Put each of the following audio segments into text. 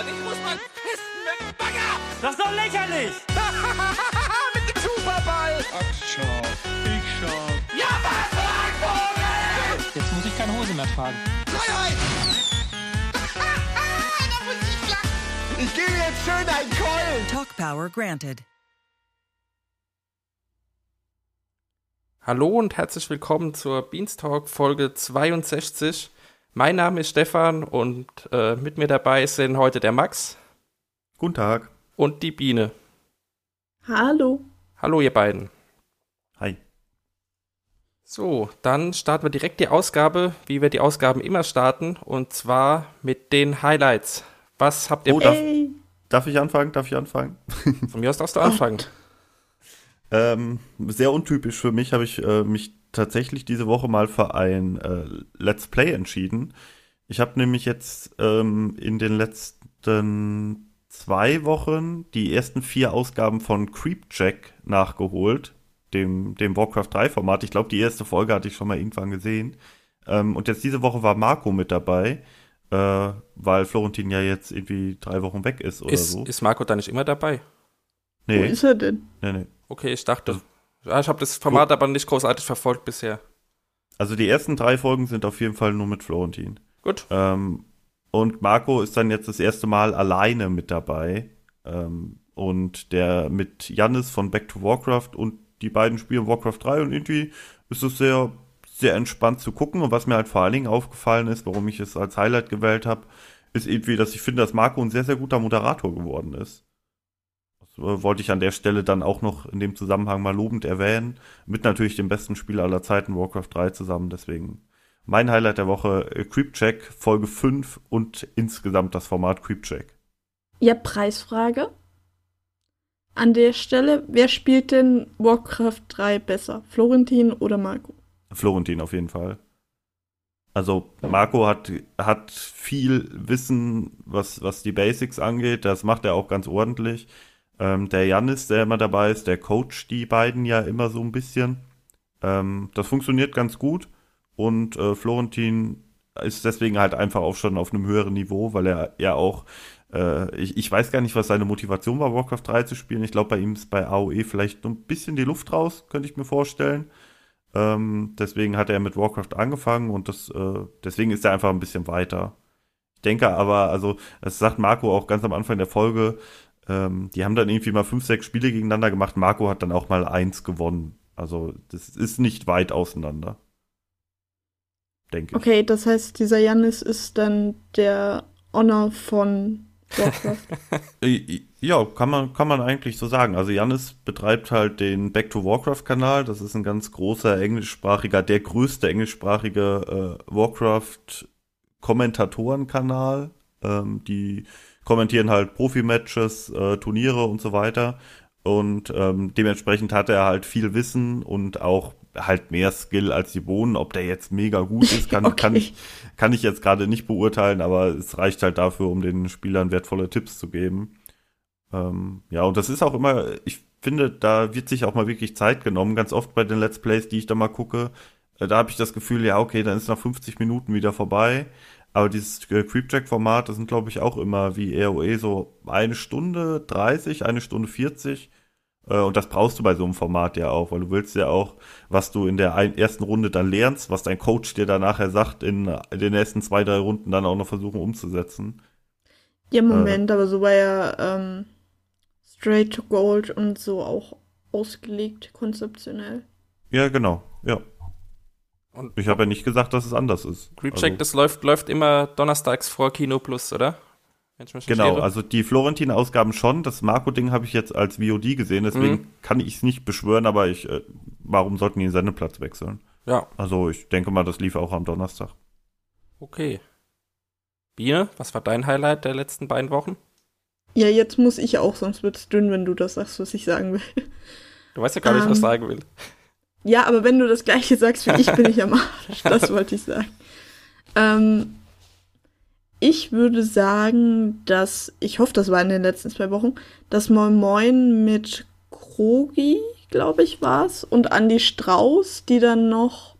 und ich muss mal pissen mit dem Bagger. Das ist doch lächerlich! mit dem Superball. Ach, schau. Ich schau. Ja, was, Vogel? Jetzt muss ich keine Hose mehr tragen. Freiheit. da muss ich lachen. Ich gebe jetzt schön einen Keulen. Talk Power granted. Hallo und herzlich willkommen zur Beanstalk Folge 62. Mein Name ist Stefan und äh, mit mir dabei sind heute der Max Guten Tag. und die Biene. Hallo. Hallo ihr beiden. Hi. So, dann starten wir direkt die Ausgabe, wie wir die Ausgaben immer starten, und zwar mit den Highlights. Was habt ihr Oh, darf, darf ich anfangen? Darf ich anfangen? von mir aus darfst du anfangen? Ähm, sehr untypisch für mich habe ich äh, mich tatsächlich diese Woche mal für ein äh, Let's Play entschieden. Ich habe nämlich jetzt ähm, in den letzten zwei Wochen die ersten vier Ausgaben von Creepjack nachgeholt, dem, dem Warcraft 3 Format. Ich glaube, die erste Folge hatte ich schon mal irgendwann gesehen. Ähm, und jetzt diese Woche war Marco mit dabei, äh, weil Florentin ja jetzt irgendwie drei Wochen weg ist oder Ist, so. ist Marco da nicht immer dabei? Wo nee, ist er denn? nee, nee. Okay, ich dachte. Ja, ich habe das Format aber nicht großartig verfolgt bisher. Also die ersten drei Folgen sind auf jeden Fall nur mit Florentin. Gut. Ähm, und Marco ist dann jetzt das erste Mal alleine mit dabei. Ähm, und der mit Jannis von Back to Warcraft und die beiden spielen Warcraft 3 und irgendwie ist es sehr, sehr entspannt zu gucken. Und was mir halt vor allen Dingen aufgefallen ist, warum ich es als Highlight gewählt habe, ist irgendwie, dass ich finde, dass Marco ein sehr, sehr guter Moderator geworden ist. Wollte ich an der Stelle dann auch noch in dem Zusammenhang mal lobend erwähnen. Mit natürlich dem besten Spieler aller Zeiten, Warcraft 3 zusammen. Deswegen mein Highlight der Woche, äh, Creepcheck, Folge 5 und insgesamt das Format Creepcheck. Ja, Preisfrage. An der Stelle, wer spielt denn Warcraft 3 besser? Florentin oder Marco? Florentin auf jeden Fall. Also Marco hat, hat viel Wissen, was, was die Basics angeht. Das macht er auch ganz ordentlich. Ähm, der Janis, der immer dabei ist, der coacht die beiden ja immer so ein bisschen. Ähm, das funktioniert ganz gut. Und äh, Florentin ist deswegen halt einfach auch schon auf einem höheren Niveau, weil er ja auch, äh, ich, ich weiß gar nicht, was seine Motivation war, Warcraft 3 zu spielen. Ich glaube, bei ihm ist bei AOE vielleicht noch ein bisschen die Luft raus, könnte ich mir vorstellen. Ähm, deswegen hat er mit Warcraft angefangen und das, äh, deswegen ist er einfach ein bisschen weiter. Ich denke aber, also, das sagt Marco auch ganz am Anfang der Folge, ähm, die haben dann irgendwie mal fünf, sechs Spiele gegeneinander gemacht. Marco hat dann auch mal eins gewonnen. Also, das ist nicht weit auseinander. Denke ich. Okay, das heißt, dieser Jannis ist dann der Honor von Warcraft. Äh, Ja, kann man, kann man eigentlich so sagen. Also Janis betreibt halt den Back to Warcraft Kanal. Das ist ein ganz großer englischsprachiger, der größte englischsprachige äh, Warcraft Kommentatorenkanal. Ähm, die kommentieren halt Profi-Matches, äh, Turniere und so weiter. Und ähm, dementsprechend hat er halt viel Wissen und auch halt mehr Skill als die Bohnen. Ob der jetzt mega gut ist, kann, Okay. kann ich kann ich jetzt gerade nicht beurteilen, aber es reicht halt dafür, um den Spielern wertvolle Tipps zu geben. Ähm, ja, und das ist auch immer, ich finde, da wird sich auch mal wirklich Zeit genommen. Ganz oft bei den Let's Plays, die ich da mal gucke, äh, da habe ich das Gefühl, ja, okay, dann ist nach 50 Minuten wieder vorbei. Aber dieses äh, Creepjack-Format, das sind, glaube ich, auch immer wie ROE so eine Stunde 30, eine Stunde 40. Äh, Und das brauchst du bei so einem Format ja auch, weil du willst ja auch, was du in der ein- ersten Runde dann lernst, was dein Coach dir dann nachher sagt, in, in den nächsten zwei, drei Runden dann auch noch versuchen umzusetzen. ja, Moment, aber so war ja ähm, Straight to Gold und so auch ausgelegt, konzeptionell. Ja, genau, ja. Und Ich habe ja nicht gesagt, dass es anders ist. Creepcheck, also, das läuft, läuft immer donnerstags vor Kino Plus, oder? Wenn ich mich nicht Genau, irre. also die Florentin-Ausgaben schon. Das Marco-Ding habe ich jetzt als VOD gesehen, deswegen Mhm. kann ich es nicht beschwören, aber ich, äh, warum sollten die den Sendeplatz wechseln? Ja, Also ich denke mal, das lief auch am Donnerstag. okay. Biene, was war dein Highlight der letzten beiden Wochen? Ja, jetzt muss ich auch, sonst wird's dünn, wenn du das sagst, was ich sagen will. Du weißt ja gar nicht, was ich Ähm, sagen will. Ja, aber wenn du das gleiche sagst wie ich, bin ich am Arsch. Das wollte ich sagen. Ähm, ich würde sagen, dass, ich hoffe, das war in den letzten zwei Wochen, dass Moin Moin mit Krogi, glaube ich, war's, und Andy Strauß, die dann noch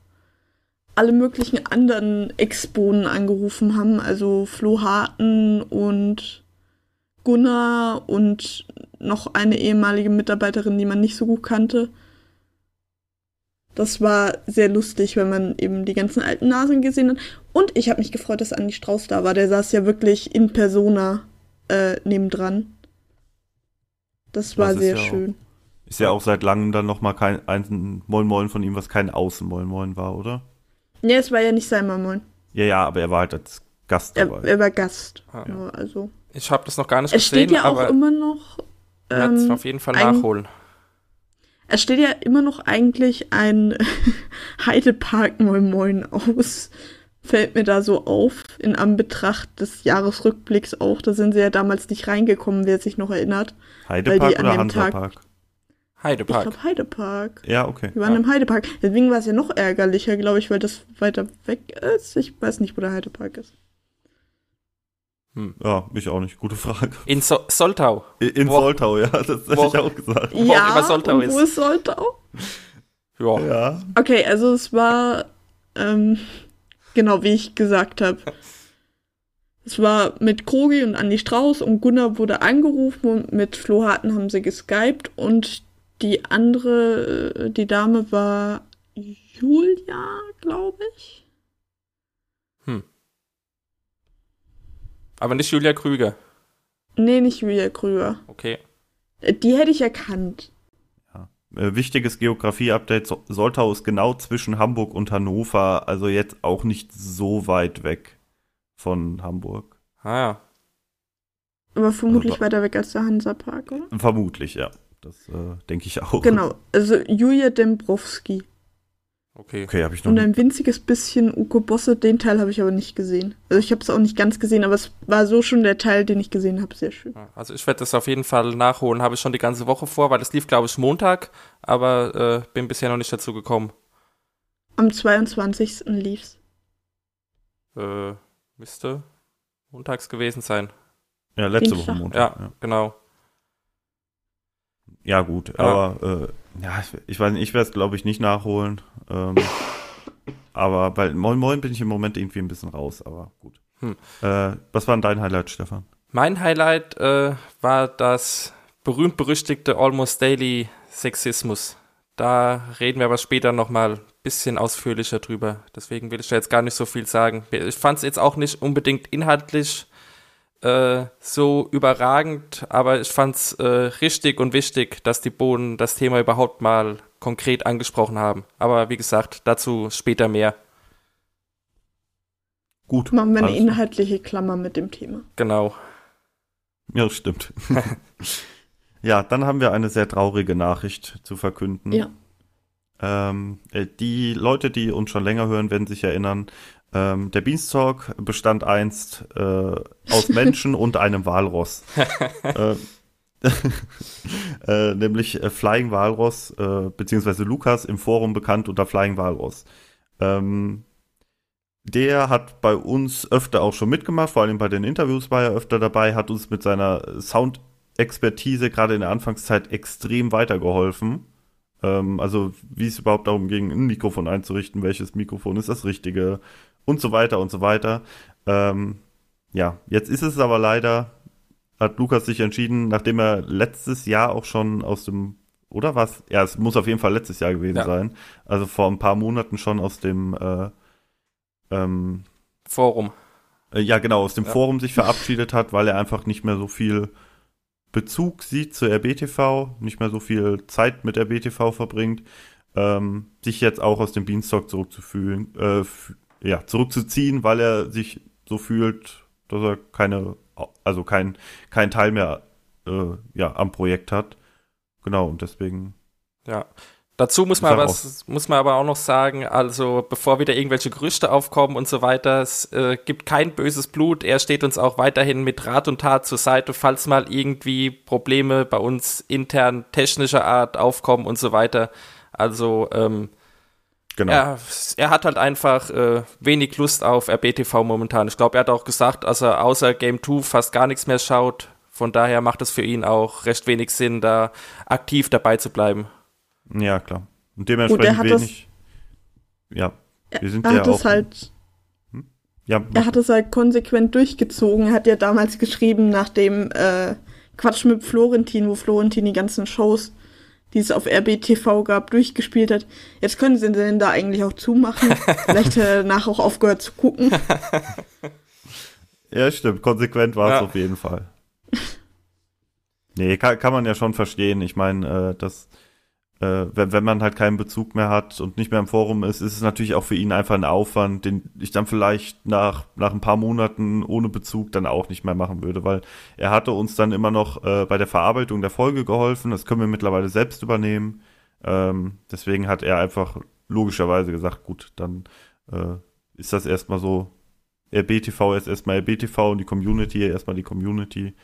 alle möglichen anderen Exponen angerufen haben, also Flo Harten und Gunnar und noch eine ehemalige Mitarbeiterin, die man nicht so gut kannte. Das war sehr lustig, wenn man eben die ganzen alten Nasen gesehen hat. Und ich habe mich gefreut, dass Andi Strauß da war. Der saß ja wirklich in Persona äh, nebendran. Das war Das sehr ja auch- schön. Ist ja auch seit langem dann nochmal kein ein Moin Moin von ihm, was kein Außen Moin Moin war, oder? Ja, es war ja nicht sein Moin. Ja, ja, aber er war halt als Gast Er, dabei. er war Gast. Ah, Ja, also. Ich habe das noch gar nicht Es steht gesehen, ja auch aber immer noch. ich werde es Ähm, auf jeden Fall ein- nachholen. Es steht ja immer noch eigentlich ein Heidepark Moin Moin aus. Fällt mir da so auf, in Anbetracht des Jahresrückblicks auch. Da sind sie ja damals nicht reingekommen, wer sich noch erinnert. Heidepark weil die an oder dem Tag- Hansapark? Ich Heidepark. glaube Heidepark. Ja, okay. Wir waren Ja. im Heidepark. Deswegen war es ja noch ärgerlicher, glaube ich, weil das weiter weg ist. Ich weiß nicht, wo der Heidepark ist. Ja, ich auch nicht. Gute Frage. In so Soltau. In in Wo- Soltau, ja, das hätte wo- ich auch gesagt. Wo auch immer Soltau und wo ist. ist Soltau? Ja. Ja. Okay, also es war ähm, genau wie ich gesagt habe. Es war mit Krogi und Andi Strauß und Gunnar wurde angerufen und mit Flo Harten haben sie geskypt und die andere, äh, die Dame war Julia, glaube ich. Aber nicht Julia Krüger. Nee, nicht Julia Krüger. Okay. Äh, Die hätte ich erkannt. Äh, wichtiges Geografie-Update. So Soltau ist genau zwischen Hamburg und Hannover, also jetzt auch nicht so weit weg von Hamburg. Ah ja. Aber vermutlich Also- weiter weg als der Hansapark, oder? Vermutlich, ja. Das äh, denke ich auch. Genau, also Julia Dembrowski. Okay. Okay, habe ich noch Und ein winziges bisschen Uko Bosse, den Teil habe ich aber nicht gesehen. Also ich habe es auch nicht ganz gesehen, aber es war so schon der Teil, den ich gesehen habe, sehr schön. Ja, Also ich werde das auf jeden Fall nachholen. Habe ich schon die ganze Woche vor, weil das lief, glaube ich, Montag, aber äh, bin bisher noch nicht dazu gekommen. Am 22. lief's. Äh, müsste montags gewesen sein. Ja, letzte Dienstag. Woche Montag. Ja, Ja, genau. ja gut, Ja. aber äh, ja, ich, weiß nicht, ich werde es glaube ich nicht nachholen. Ähm, aber bei Moin Moin bin ich im Moment irgendwie ein bisschen raus, aber gut. Hm. Äh, was war denn dein Highlight, Stefan? Mein Highlight äh, war das berühmt-berüchtigte Almost Daily Sexismus. Da reden wir aber später nochmal ein bisschen ausführlicher drüber. Deswegen will ich da jetzt gar nicht so viel sagen. Ich fand es jetzt auch nicht unbedingt inhaltlich äh, so überragend, aber ich fand es äh, richtig und wichtig, dass die Bohnen das Thema überhaupt mal konkret angesprochen haben. Aber wie gesagt, dazu später mehr. Gut. Machen wir eine klar. inhaltliche Klammer mit dem Thema. Genau. Ja, stimmt. ja, dann haben wir eine sehr traurige Nachricht zu verkünden. Ja. Ähm, äh, die Leute, die uns schon länger hören, werden sich erinnern, ähm, der Beanstalk bestand einst äh, aus Menschen und einem Walross. äh, äh, nämlich äh, Flying Walross, äh, beziehungsweise Lukas im Forum bekannt unter Flying Walross. Ähm, der hat bei uns öfter auch schon mitgemacht, vor allem bei den Interviews war er öfter dabei, hat uns mit seiner Soundexpertise gerade in der Anfangszeit extrem weitergeholfen. Ähm, also wie es überhaupt darum ging, ein Mikrofon einzurichten, welches Mikrofon ist das richtige und so weiter und so weiter. Ähm, ja, jetzt ist es aber leider, hat Lukas sich entschieden, nachdem er letztes Jahr auch schon aus dem, oder was? Ja, es muss auf jeden Fall letztes Jahr gewesen Ja. sein. Also vor ein paar Monaten schon aus dem äh, ähm, Forum. äh, ja, genau, aus dem Ja. Forum sich verabschiedet hat, weil er einfach nicht mehr so viel Bezug sieht zu RBTV, nicht mehr so viel Zeit mit RBTV verbringt, ähm, sich jetzt auch aus dem Beanstalk zurückzufühlen, äh, ja, zurückzuziehen, weil er sich so fühlt, dass er keine, also kein, kein Teil mehr äh, ja, am Projekt hat. Genau, und deswegen Ja. Dazu muss man, aber, muss man aber auch noch sagen, also bevor wieder irgendwelche Gerüchte aufkommen und so weiter, es äh, gibt kein böses Blut. Er steht uns auch weiterhin mit Rat und Tat zur Seite, falls mal irgendwie Probleme bei uns intern technischer Art aufkommen und so weiter. Also ähm, genau. er, er hat halt einfach äh, wenig Lust auf RBTV momentan. Ich glaube, er hat auch gesagt, dass er außer Game 2 fast gar nichts mehr schaut. Von daher macht es für ihn auch recht wenig Sinn, da aktiv dabei zu bleiben. Ja, klar. Und Gut, dementsprechend das- wenig. Ja, Er, Wir sind er ja hat auch- es halt. Hm? Ja, Er hat es halt konsequent durchgezogen. Er hat ja damals geschrieben, nach dem äh, Quatsch mit Florentin, wo Florentin die ganzen Shows, die es auf RBTV gab, durchgespielt hat. Jetzt können sie den da eigentlich auch zumachen. Vielleicht hat er danach auch aufgehört zu gucken. Ja, stimmt. Konsequent war es Ja. auf jeden Fall. Nee, kann, kann man ja schon verstehen. Ich meine, äh, dass äh, wenn, wenn man halt keinen Bezug mehr hat und nicht mehr im Forum ist, ist es natürlich auch für ihn einfach ein Aufwand, den ich dann vielleicht nach, nach ein paar Monaten ohne Bezug dann auch nicht mehr machen würde, weil er hatte uns dann immer noch äh, bei der Verarbeitung der Folge geholfen. Das können wir mittlerweile selbst übernehmen. Ähm, deswegen hat er einfach logischerweise gesagt, gut, dann äh, ist das erstmal so RBTV ist erstmal RBTV und die Community erstmal die Community.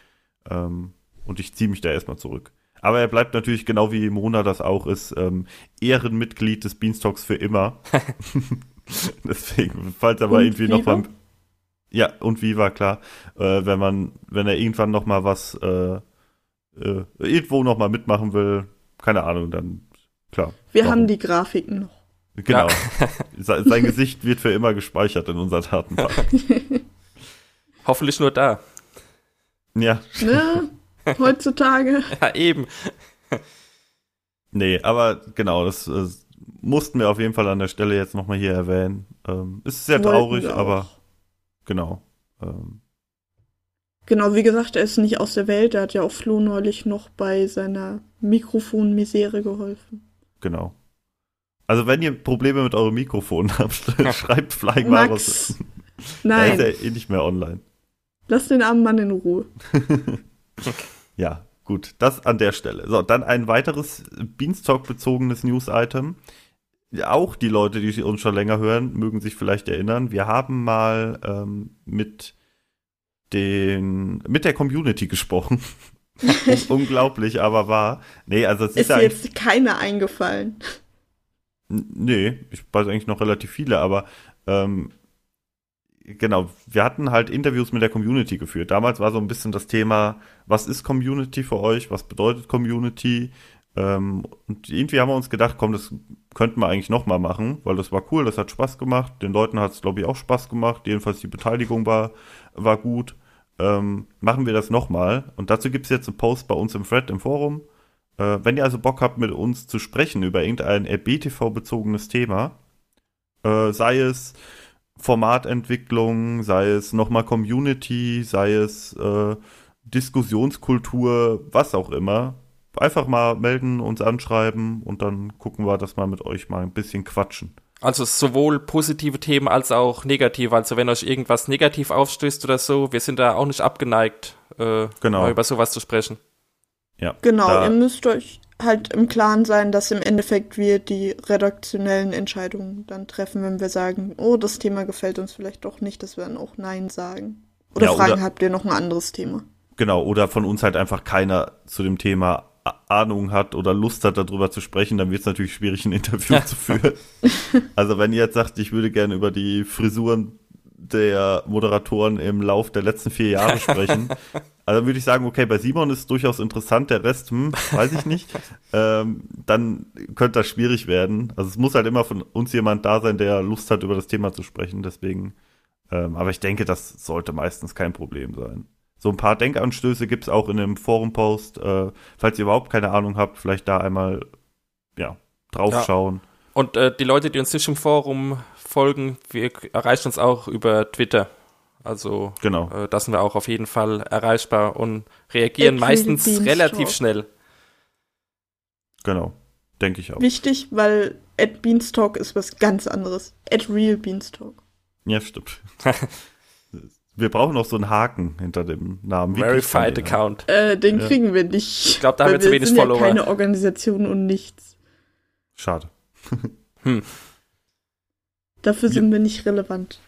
Ähm, und ich ziehe mich da erstmal zurück. Aber er bleibt natürlich, genau wie Mona das auch ist, ähm, Ehrenmitglied des Beanstalks für immer. Deswegen, falls er mal irgendwie noch Viva? mal. Ja, und Viva, klar. Äh, wenn man, wenn er irgendwann noch mal was äh, äh, irgendwo noch mal mitmachen will, keine Ahnung, dann klar. Wir Warum? haben die Grafiken noch. Genau. Se- Sein Gesicht wird für immer gespeichert in unserer Datenbank. Hoffentlich nur da. Ja, Ne? Heutzutage. Ja, eben. Nee, aber genau, das äh, mussten wir auf jeden Fall an der Stelle jetzt nochmal hier erwähnen. Ähm, ist sehr traurig, aber genau. Ähm, Genau, wie gesagt, er ist nicht aus der Welt. Er hat ja auch Flo neulich noch bei seiner Mikrofonmisere geholfen. genau. Also wenn ihr Probleme mit eurem Mikrofon habt, schreibt Flying Max, Maros. Er nein, ist ja eh nicht mehr online. lass den armen Mann in Ruhe. Ja, gut, das an der Stelle. So, dann ein weiteres Beanstalk-bezogenes News-Item. Auch die Leute, die uns schon länger hören, mögen sich vielleicht erinnern. Wir haben mal ähm, mit den mit der Community gesprochen. Unglaublich, aber wahr. Nee, also es ist, Ist ja jetzt keiner eingefallen. Nee, ich weiß eigentlich noch relativ viele, aber ähm, genau, wir hatten halt Interviews mit der Community geführt. Damals war so ein bisschen das Thema, was ist Community für euch, was bedeutet Community? Ähm, und irgendwie haben wir uns gedacht, komm, das könnten wir eigentlich nochmal machen, weil das war cool, das hat Spaß gemacht. Den Leuten hat es, glaube ich, auch Spaß gemacht. Jedenfalls die Beteiligung war, war gut. Ähm, machen wir das nochmal. Und dazu gibt es jetzt einen Post bei uns im Thread im Forum. Äh, wenn ihr also Bock habt, mit uns zu sprechen über irgendein RBTV-bezogenes Thema, äh, sei es Formatentwicklung, sei es nochmal Community, sei es äh, Diskussionskultur, was auch immer, einfach mal melden, uns anschreiben und dann gucken wir, dass wir mit euch mal ein bisschen quatschen. Also sowohl positive Themen als auch negative. Also wenn euch irgendwas negativ aufstößt oder so, wir sind da auch nicht abgeneigt, äh, Genau. über sowas zu sprechen. Ja, Genau, da- ihr müsst euch halt im Klaren sein, dass im Endeffekt wir die redaktionellen Entscheidungen dann treffen, wenn wir sagen, oh, das Thema gefällt uns vielleicht doch nicht, dass wir dann auch Nein sagen. Oder Ja, fragen, oder- habt ihr noch ein anderes Thema? Genau, oder von uns halt einfach keiner zu dem Thema Ahnung hat oder Lust hat, darüber zu sprechen, dann wird es natürlich schwierig, ein Interview zu führen. Also wenn ihr jetzt sagt, ich würde gerne über die Frisuren der Moderatoren im Lauf der letzten vier Jahre sprechen, also dann würde ich sagen, okay, bei Simon ist durchaus interessant, der Rest, hm, weiß ich nicht. ähm, dann könnte das schwierig werden. Also es muss halt immer von uns jemand da sein, der Lust hat, über das Thema zu sprechen. Deswegen, ähm, aber ich denke, das sollte meistens kein Problem sein. So ein paar Denkanstöße gibt's auch in dem Forum-Post. Äh, falls ihr überhaupt keine Ahnung habt, vielleicht da einmal ja, draufschauen. Und äh, die Leute, die uns nicht im Forum folgen, wir erreichen uns auch über Twitter. Also Genau. äh, da sind wir auch auf jeden Fall erreichbar und reagieren meistens relativ schnell. Genau. Denke ich auch. Wichtig, weil at Beanstalk ist was ganz anderes. At Real Beanstalk. Ja, stimmt. Wir brauchen noch so einen Haken hinter dem Namen. Wie Verified den? Account. Äh, den Ja. kriegen wir nicht. Ich glaub, da haben wir zu wenig sind Follower. Ja keine Organisation und nichts. Schade. Dafür Ja. sind wir nicht relevant.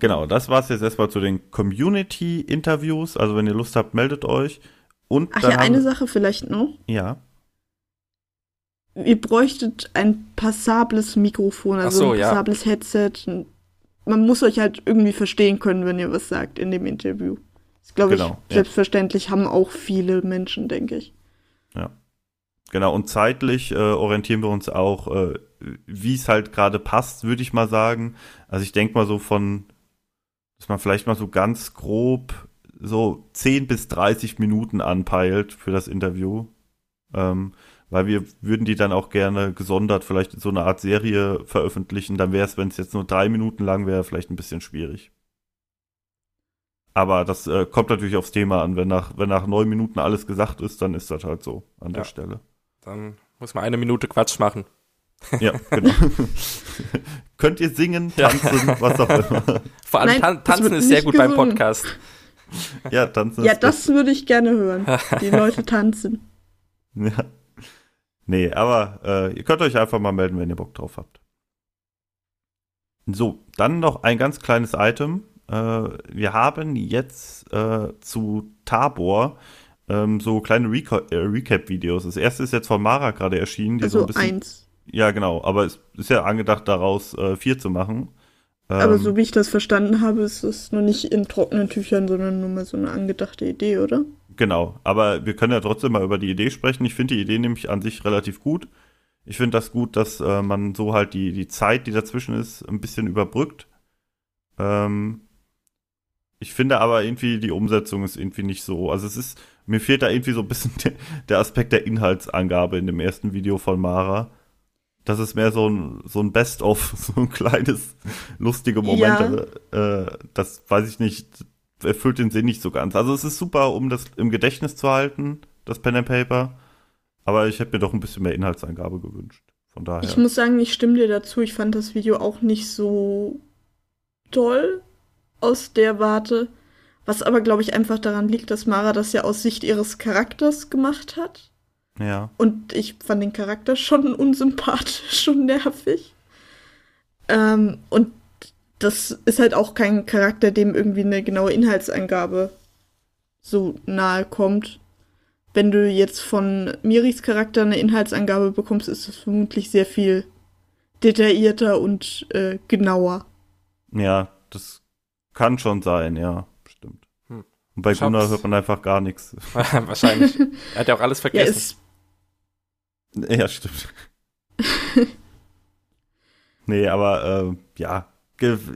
Genau, das war's jetzt erstmal zu den Community-Interviews. Also wenn ihr Lust habt, meldet euch. Und Ach dann ja, eine Sache vielleicht noch. Ja, Ihr bräuchtet ein passables Mikrofon, also so, ein ja. passables Headset. Man muss euch halt irgendwie verstehen können, wenn ihr was sagt in dem Interview. Das glaube Genau, ich, ja. selbstverständlich haben auch viele Menschen, denke ich. genau. Und zeitlich äh, orientieren wir uns auch, äh, wie es halt gerade passt, würde ich mal sagen. Also ich denke mal so von dass man vielleicht mal so ganz grob so 10 bis 30 Minuten anpeilt für das Interview. Ähm, weil wir würden die dann auch gerne gesondert vielleicht in so eine Art Serie veröffentlichen. Dann wäre es, wenn es jetzt nur drei Minuten lang wäre, vielleicht ein bisschen schwierig. Aber das äh, kommt natürlich aufs Thema an. Wenn nach, wenn nach neun Minuten alles gesagt ist, dann ist das halt so an Ja. der Stelle. Dann muss man eine Minute Quatsch machen. Ja, genau. Könnt ihr singen, tanzen, was auch immer. Vor allem Nein, tan tanzen ist sehr gut beim gesungen. Podcast. Ja, tanzen Ja, ist das würde ich gerne hören. Die Leute tanzen. Ja. Nee, aber äh, ihr könnt euch einfach mal melden, wenn ihr Bock drauf habt. So, dann noch ein ganz kleines Item. Äh, wir haben jetzt äh, zu Tabor ähm, so kleine Reca äh, Recap-Videos. Das erste ist jetzt von Mara gerade erschienen. Die so Also ein bisschen, eins. Ja, genau. Aber es ist ja angedacht, daraus äh, vier zu machen. Aber Ähm, so wie ich das verstanden habe, ist es noch nicht in trockenen Tüchern, sondern nur mal so eine angedachte Idee, oder? Genau, aber wir können ja trotzdem mal über die Idee sprechen. Ich finde die Idee nämlich an sich relativ gut. Ich finde das gut, dass äh, man so halt die, die Zeit, die dazwischen ist, ein bisschen überbrückt. Ähm, ich finde aber irgendwie, die Umsetzung ist irgendwie nicht so. Also es ist, mir fehlt da irgendwie so ein bisschen der, der Aspekt der Inhaltsangabe in dem ersten Video von Mara. Das ist mehr so ein, so ein Best-of, so ein kleines, lustige Momente. Äh, das weiß ich nicht, erfüllt den Sinn nicht so ganz. Also es ist super, um das im Gedächtnis zu halten, das Pen and Paper. Aber ich hätte mir doch ein bisschen mehr Inhaltsangabe gewünscht. Von daher. Ich muss sagen, ich stimme dir dazu. Ich fand das Video auch nicht so toll aus der Warte. Was aber, glaube ich, einfach daran liegt, dass Mara das ja aus Sicht ihres Charakters gemacht hat. Ja. Und ich fand den Charakter schon unsympathisch und nervig. Ähm, und das ist halt auch kein Charakter, dem irgendwie eine genaue Inhaltsangabe so nahe kommt. Wenn du jetzt von Miris Charakter eine Inhaltsangabe bekommst, ist es vermutlich sehr viel detaillierter und äh, genauer. Ja, das kann schon sein, ja, stimmt. Hm. Und bei Gunnar hört man einfach gar nichts. Wahrscheinlich. Er hat ja auch alles Ja, vergessen. ist, Ja, stimmt. nee, aber äh, ja,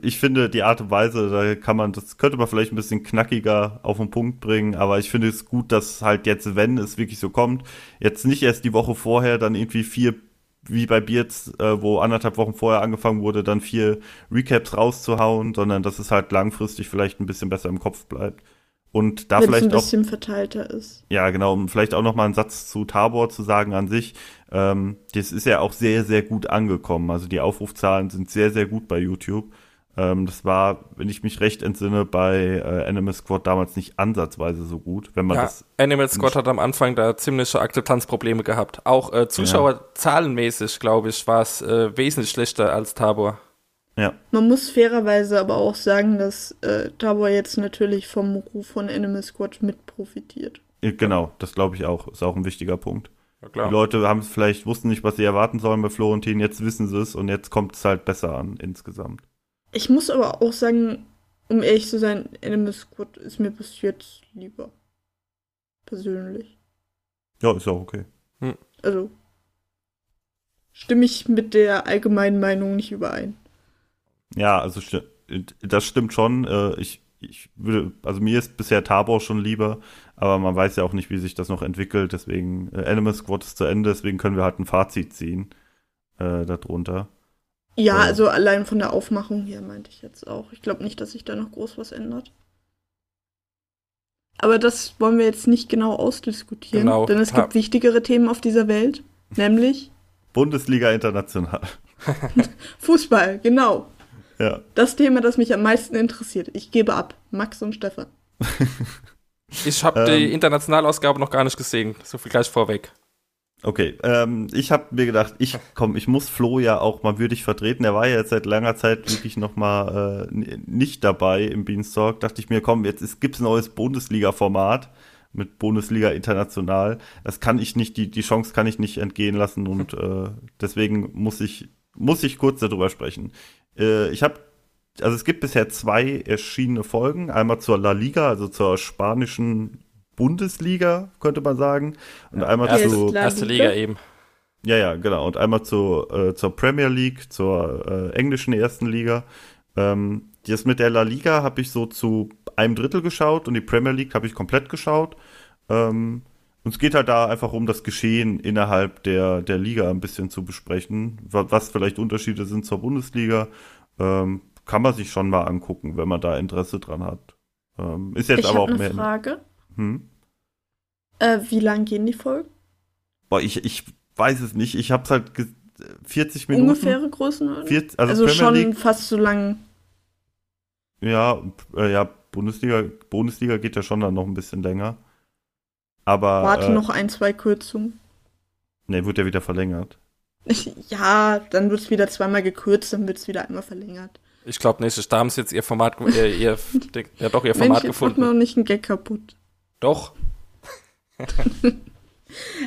ich finde die Art und Weise, da kann man, das könnte man vielleicht ein bisschen knackiger auf den Punkt bringen, aber ich finde es gut, dass halt jetzt, wenn es wirklich so kommt, jetzt nicht erst die Woche vorher dann irgendwie vier, wie bei Beards, äh, wo anderthalb Wochen vorher angefangen wurde, dann vier Recaps rauszuhauen, sondern dass es halt langfristig vielleicht ein bisschen besser im Kopf bleibt. Und da wenn es ein vielleicht auch bisschen verteilter ist. ja, genau, um vielleicht auch noch mal einen Satz zu Tabor zu sagen an sich. Ähm, das ist ja auch sehr, sehr gut angekommen. Also die Aufrufzahlen sind sehr, sehr gut bei YouTube. Ähm, das war, wenn ich mich recht entsinne, bei äh, Animal Squad damals nicht ansatzweise so gut, wenn man Ja, das. Animal Squad hat am Anfang da ziemliche Akzeptanzprobleme gehabt. Auch äh, Zuschauerzahlenmäßig, glaube ich, war es äh, wesentlich schlechter als Tabor. Ja, Man muss fairerweise aber auch sagen, dass äh, Tabor jetzt natürlich vom Ruf von Animal Squad mit profitiert. genau, das glaube ich auch. Ist auch ein wichtiger Punkt. Ja, Die Leute haben es vielleicht, wussten nicht, was sie erwarten sollen bei Florentin, jetzt wissen sie es und jetzt kommt es halt besser an insgesamt. Ich muss aber auch sagen, um ehrlich zu sein, Animal Squad ist mir bis jetzt lieber. Persönlich. Ja, ist auch okay. Also stimme ich mit der allgemeinen Meinung nicht überein. Ja, also das stimmt schon. Äh, Ich, ich würde, also mir ist bisher Tabor schon lieber, aber man weiß ja auch nicht, wie sich das noch entwickelt. Deswegen, äh, Animal Squad ist zu Ende, deswegen können wir halt ein Fazit ziehen äh, darunter. Ja, Ja. also allein von der Aufmachung her meinte ich jetzt auch. Ich glaube nicht, dass sich da noch groß was ändert. Aber das wollen wir jetzt nicht genau ausdiskutieren, Genau. denn es Ha- gibt wichtigere Themen auf dieser Welt, nämlich Bundesliga International. Fußball, genau. Ja. Das Thema, das mich am meisten interessiert. Ich gebe ab. Max und Stefan. Ich habe Ähm. die Internationalausgabe noch gar nicht gesehen. So viel gleich vorweg. Okay, ähm, ich habe mir gedacht, ich komm, ich muss Flo ja auch mal würdig vertreten. Er war ja jetzt seit langer Zeit wirklich noch mal äh, nicht dabei im Beanstalk. Dachte ich mir, komm, jetzt ist, gibt's ein neues Bundesliga-Format mit Bundesliga International. Das kann ich nicht, die die Chance kann ich nicht entgehen lassen und äh, deswegen muss ich muss ich kurz darüber sprechen. Äh, ich habe also es gibt bisher zwei erschienene Folgen, einmal zur La Liga, also zur spanischen Bundesliga, könnte man sagen, und einmal Erst zu La Erste Liga? Eben. ja, ja, genau. Und einmal zur, äh, zur Premier League, zur äh, englischen ersten Liga. Ähm, das mit der La Liga habe ich so zu einem Drittel geschaut und die Premier League habe ich komplett geschaut. Ähm, und es geht halt da einfach um das Geschehen innerhalb der, der Liga ein bisschen zu besprechen, wa- was vielleicht Unterschiede sind zur Bundesliga. Ähm, kann man sich schon mal angucken, wenn man da Interesse dran hat. Ähm, ist jetzt ich aber auch eine mehr. Frage. Hm? Äh, wie lang gehen die Folgen? Boah, ich, ich weiß es nicht. Ich hab's halt ge- 40 Minuten. Ungefähre Größenordnung? 40, also also, schon League, fast so lang. ja, äh, ja, Bundesliga, Bundesliga geht ja schon dann noch ein bisschen länger. Aber Warte äh, noch ein, zwei Kürzungen. Nee, wird ja wieder verlängert. Ja, dann wird es wieder zweimal gekürzt, dann wird es wieder einmal verlängert. Ich glaube nicht, da haben sie jetzt ihr Format, ge- ihr, ihr, ja doch ihr Mensch, Format jetzt macht mir gefunden. auch nicht einen Gag kaputt. Doch.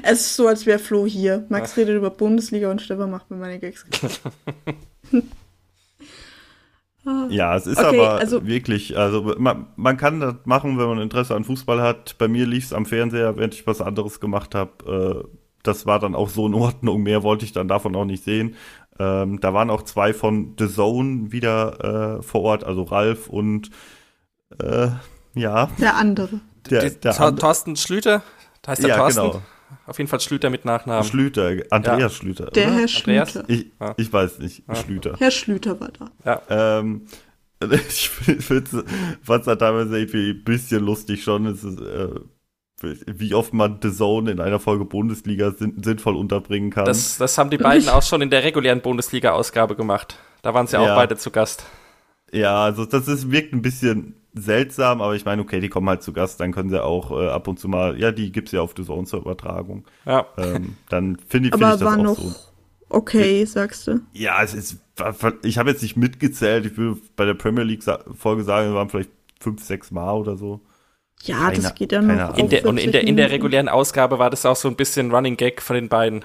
Es ist so, als wäre Flo hier. Max redet über Bundesliga und Stefan macht mir meine Gags kaputt. Ah. Ja, es ist Okay, aber also- wirklich, also man, man kann das machen, wenn man Interesse an Fußball hat. Bei mir lief es am Fernseher, während ich was anderes gemacht habe. Äh, das war dann auch so in Ordnung. Mehr wollte ich dann davon auch nicht sehen. Ähm, da waren auch zwei von The Zone wieder äh, vor Ort, also Ralf und äh, ja, Der andere. der, der andere- Thorsten Schlüter, heißt der ja, Thorsten? genau. Auf jeden Fall Schlüter mit Nachnamen. Schlüter, Andreas Schlüter. Der oder? Herr Andreas? Schlüter. Ich, Ah. ich weiß nicht, Ah. Schlüter. Herr Schlüter war da. Ähm, ich fand es da teilweise irgendwie ein bisschen lustig schon. Es ist, äh, wie oft man The Zone in einer Folge Bundesliga sin sinnvoll unterbringen kann. Das, das haben die beiden auch schon in der regulären Bundesliga-Ausgabe gemacht. Da waren sie auch Ja. beide zu Gast. ja, also das ist, wirkt ein bisschen seltsam, aber ich meine, okay, die kommen halt zu Gast, dann können sie auch äh, ab und zu mal, ja, die gibt's ja auf The Zone zur Übertragung. Ja. Ähm, dann finde ich, find Aber ich das war auch noch so. okay, sagst du. Ja, es ist, ich habe jetzt nicht mitgezählt, ich würde bei der Premier League Folge sagen, es waren vielleicht fünf, sechs Mal oder so. Ja, das Keine- geht ja noch. In der, und in 40 der, in der regulären Ausgabe war das auch so ein bisschen Running Gag von den beiden.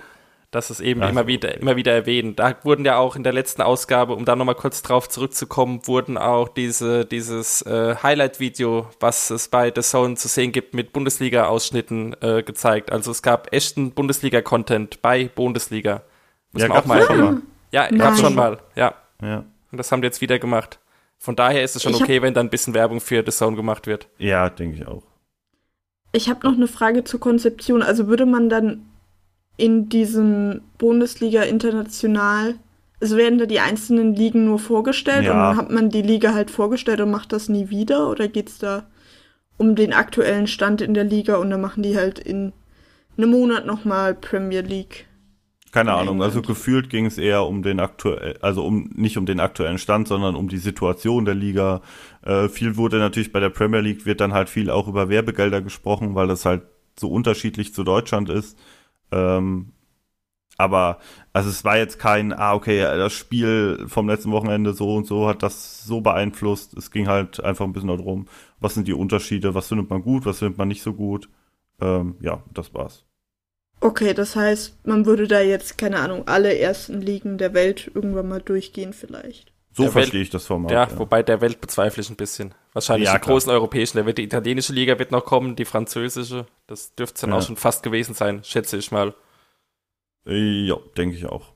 Dass es eben Ach immer wieder, okay. immer wieder erwähnt. Da wurden ja auch in der letzten Ausgabe, um da nochmal kurz drauf zurückzukommen, wurden auch diese, dieses äh, Highlight-Video, was es bei The Zone zu sehen gibt, mit Bundesliga-Ausschnitten äh, gezeigt. Also es gab echten Bundesliga-Content bei Bundesliga. Muss Ja, man auch mal schon mal. Ja, Nein. gab's schon mal, ja. Ja. Und das haben die jetzt wieder gemacht. Von daher ist es schon Ich okay, wenn da ein bisschen Werbung für The Zone gemacht wird. Ja, denke ich auch. Ich habe noch eine Frage zur Konzeption. Also würde man dann in diesem Bundesliga international, also werden da die einzelnen Ligen nur vorgestellt Ja. und dann hat man die Liga halt vorgestellt und macht das nie wieder? Oder geht's da um den aktuellen Stand in der Liga und dann machen die halt in einem Monat nochmal Premier League? Keine In Ahnung, also gefühlt ging es eher um den aktuell, also um nicht um den aktuellen Stand, sondern um die Situation der Liga. Äh, viel wurde natürlich bei der Premier League wird dann halt viel auch über Werbegelder gesprochen, weil das halt so unterschiedlich zu Deutschland ist. Ähm, aber also es war jetzt kein, ah okay, das Spiel vom letzten Wochenende so und so hat das so beeinflusst. Es ging halt einfach ein bisschen darum, was sind die Unterschiede, was findet man gut, was findet man nicht so gut. Ähm, ja, das war's. Okay, das heißt, man würde da jetzt, keine Ahnung, alle ersten Ligen der Welt irgendwann mal durchgehen vielleicht. So Der Welt- verstehe ich das Format. Ja, wobei der Welt bezweifle ich ein bisschen. Wahrscheinlich Ja, die klar. großen europäischen. Da wird die italienische Liga wird noch kommen, die französische. Das dürfte es dann Ja. auch schon fast gewesen sein, schätze ich mal. Ja, denke ich auch.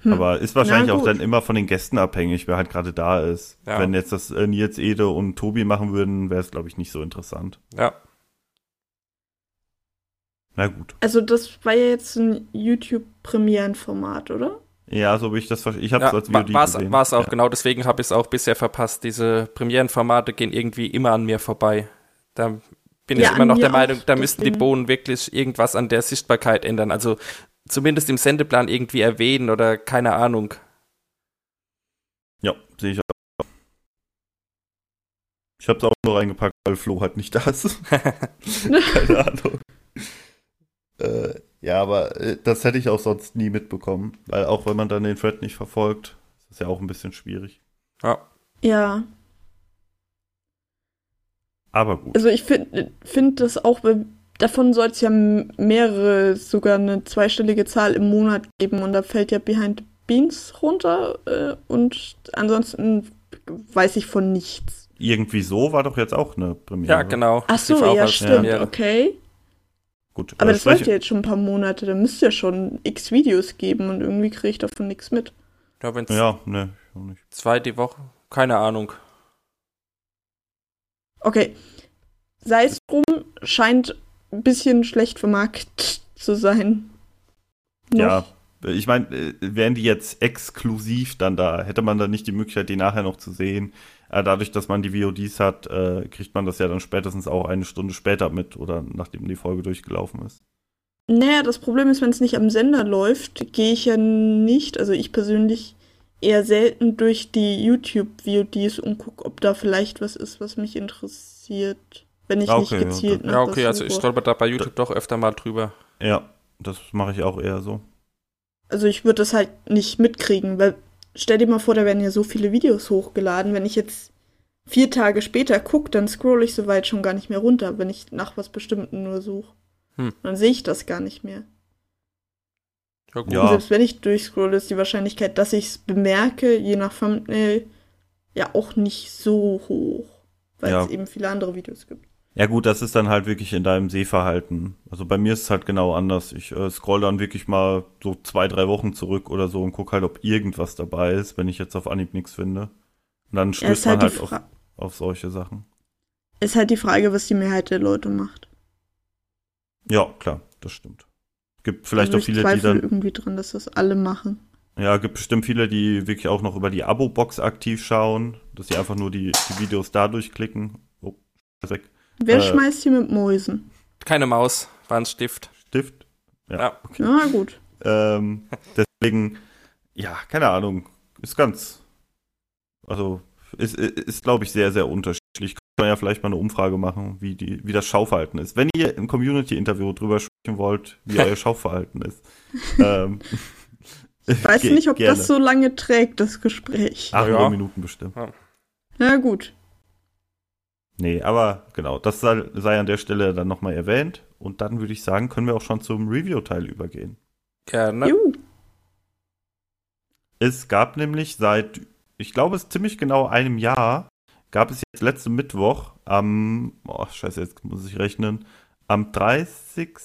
Hm. Aber ist wahrscheinlich Na auch dann immer von den Gästen abhängig, wer halt gerade da ist. Ja. Wenn jetzt das äh, Nils Ede und Tobi machen würden, wäre es, glaube ich, nicht so interessant. Ja. Na gut. Also das war ja jetzt ein YouTube-Premierenformat, oder? Ja, so wie ich das verstehe. Ich habe es ja als VOD war es gesehen. auch, ja. genau deswegen habe ich es auch bisher verpasst. Diese Premierenformate gehen irgendwie immer an mir vorbei. Da bin Ja, ich immer noch der auch, Meinung, da müssten die. Bohnen wirklich irgendwas an der Sichtbarkeit ändern. Also zumindest im Sendeplan irgendwie erwähnen oder keine Ahnung. Ja, sehe ich auch. Ich habe es auch nur reingepackt, weil Flo halt nicht da ist. Keine Ahnung. äh, ja, aber äh, das hätte ich auch sonst nie mitbekommen. Weil auch wenn man dann den Thread nicht verfolgt, ist es ja auch ein bisschen schwierig. Ja. Ja. Aber gut. Also ich finde find das auch, davon soll es ja mehrere, sogar eine zweistellige Zahl im Monat geben und da fällt ja Behind Beans runter äh, und ansonsten weiß ich von nichts. Irgendwie so war doch jetzt auch eine Premiere. Ja, genau. Ach so, ja, stimmt, Premiere. okay. Gut. Aber äh, das läuft spreche- ja jetzt schon ein paar Monate, da müsste ja schon x Videos geben und irgendwie kriege ich davon nichts mit. Ja, wenn's, Ja, ne. auch nicht. Zwei die Woche? Keine Ahnung. Okay. Sei es drum, scheint ein bisschen schlecht vermarktet zu sein. Noch. Ja, ich meine, äh, wären die jetzt exklusiv dann da, hätte man dann nicht die Möglichkeit, die nachher noch zu sehen. Äh, dadurch, dass man die VODs hat, äh, kriegt man das ja dann spätestens auch eine Stunde später mit oder nachdem die Folge durchgelaufen ist. Naja, das Problem ist, wenn es nicht am Sender läuft, gehe ich ja nicht, also ich persönlich, eher selten durch die YouTube-VODs und gucke, ob da vielleicht was ist, was mich interessiert. Wenn ich Ah, nicht okay, gezielt ja, nach Ja, okay, also ich stolper da bei YouTube doch öfter mal drüber. Ja, das mache ich auch eher so. Also ich würde das halt nicht mitkriegen, weil stell dir mal vor, da werden ja so viele Videos hochgeladen. Wenn ich jetzt vier Tage später gucke, dann scroll ich soweit schon gar nicht mehr runter, wenn ich nach was Bestimmten nur suche. Hm. Dann sehe ich das gar nicht mehr. Ja, gut. Ja. Selbst wenn ich durchscrolle, ist die Wahrscheinlichkeit, dass ich es bemerke, je nach Thumbnail, ja auch nicht so hoch. Weil Ja. es eben viele andere Videos gibt. Ja gut, das ist dann halt wirklich in deinem Sehverhalten. Also bei mir ist es halt genau anders. Ich äh, scroll dann wirklich mal so zwei, drei Wochen zurück oder so und guck halt, ob irgendwas dabei ist, wenn ich jetzt auf Anhieb nichts finde. Und dann Ja, stößt ist man halt, halt auf, auf solche Sachen. ist halt die Frage, was die Mehrheit der Leute macht. Ja, klar, das stimmt. Gibt vielleicht also auch viele, die dann, irgendwie dran, dass das alle machen. ja, gibt bestimmt viele, die wirklich auch noch über die Abo-Box aktiv schauen, dass sie einfach nur die, die Videos da durchklicken. Oh, weg. Wer Äh. schmeißt hier mit Mäusen? Keine Maus, war ein Stift. Stift? Ja. okay. Na gut. Ähm, deswegen, ja, keine Ahnung, ist ganz, also ist, ist, ist glaube ich, sehr, sehr unterschiedlich. Kann man ja vielleicht mal eine Umfrage machen, wie, die, wie das Schauverhalten ist. Wenn ihr im Community-Interview drüber sprechen wollt, wie euer Schauverhalten ist. ähm, Ich weiß nicht, ob gerne. das so lange trägt, das Gespräch. Acht Ja. Minuten bestimmt. Na gut. Nee, aber genau, das sei, sei an der Stelle dann nochmal erwähnt. Und dann würde ich sagen, können wir auch schon zum Review-Teil übergehen. Gerne. Juhu. Es gab nämlich seit, ich glaube, es ist ziemlich genau einem Jahr, gab es jetzt letzten Mittwoch am, oh, scheiße, jetzt muss ich rechnen, am 30.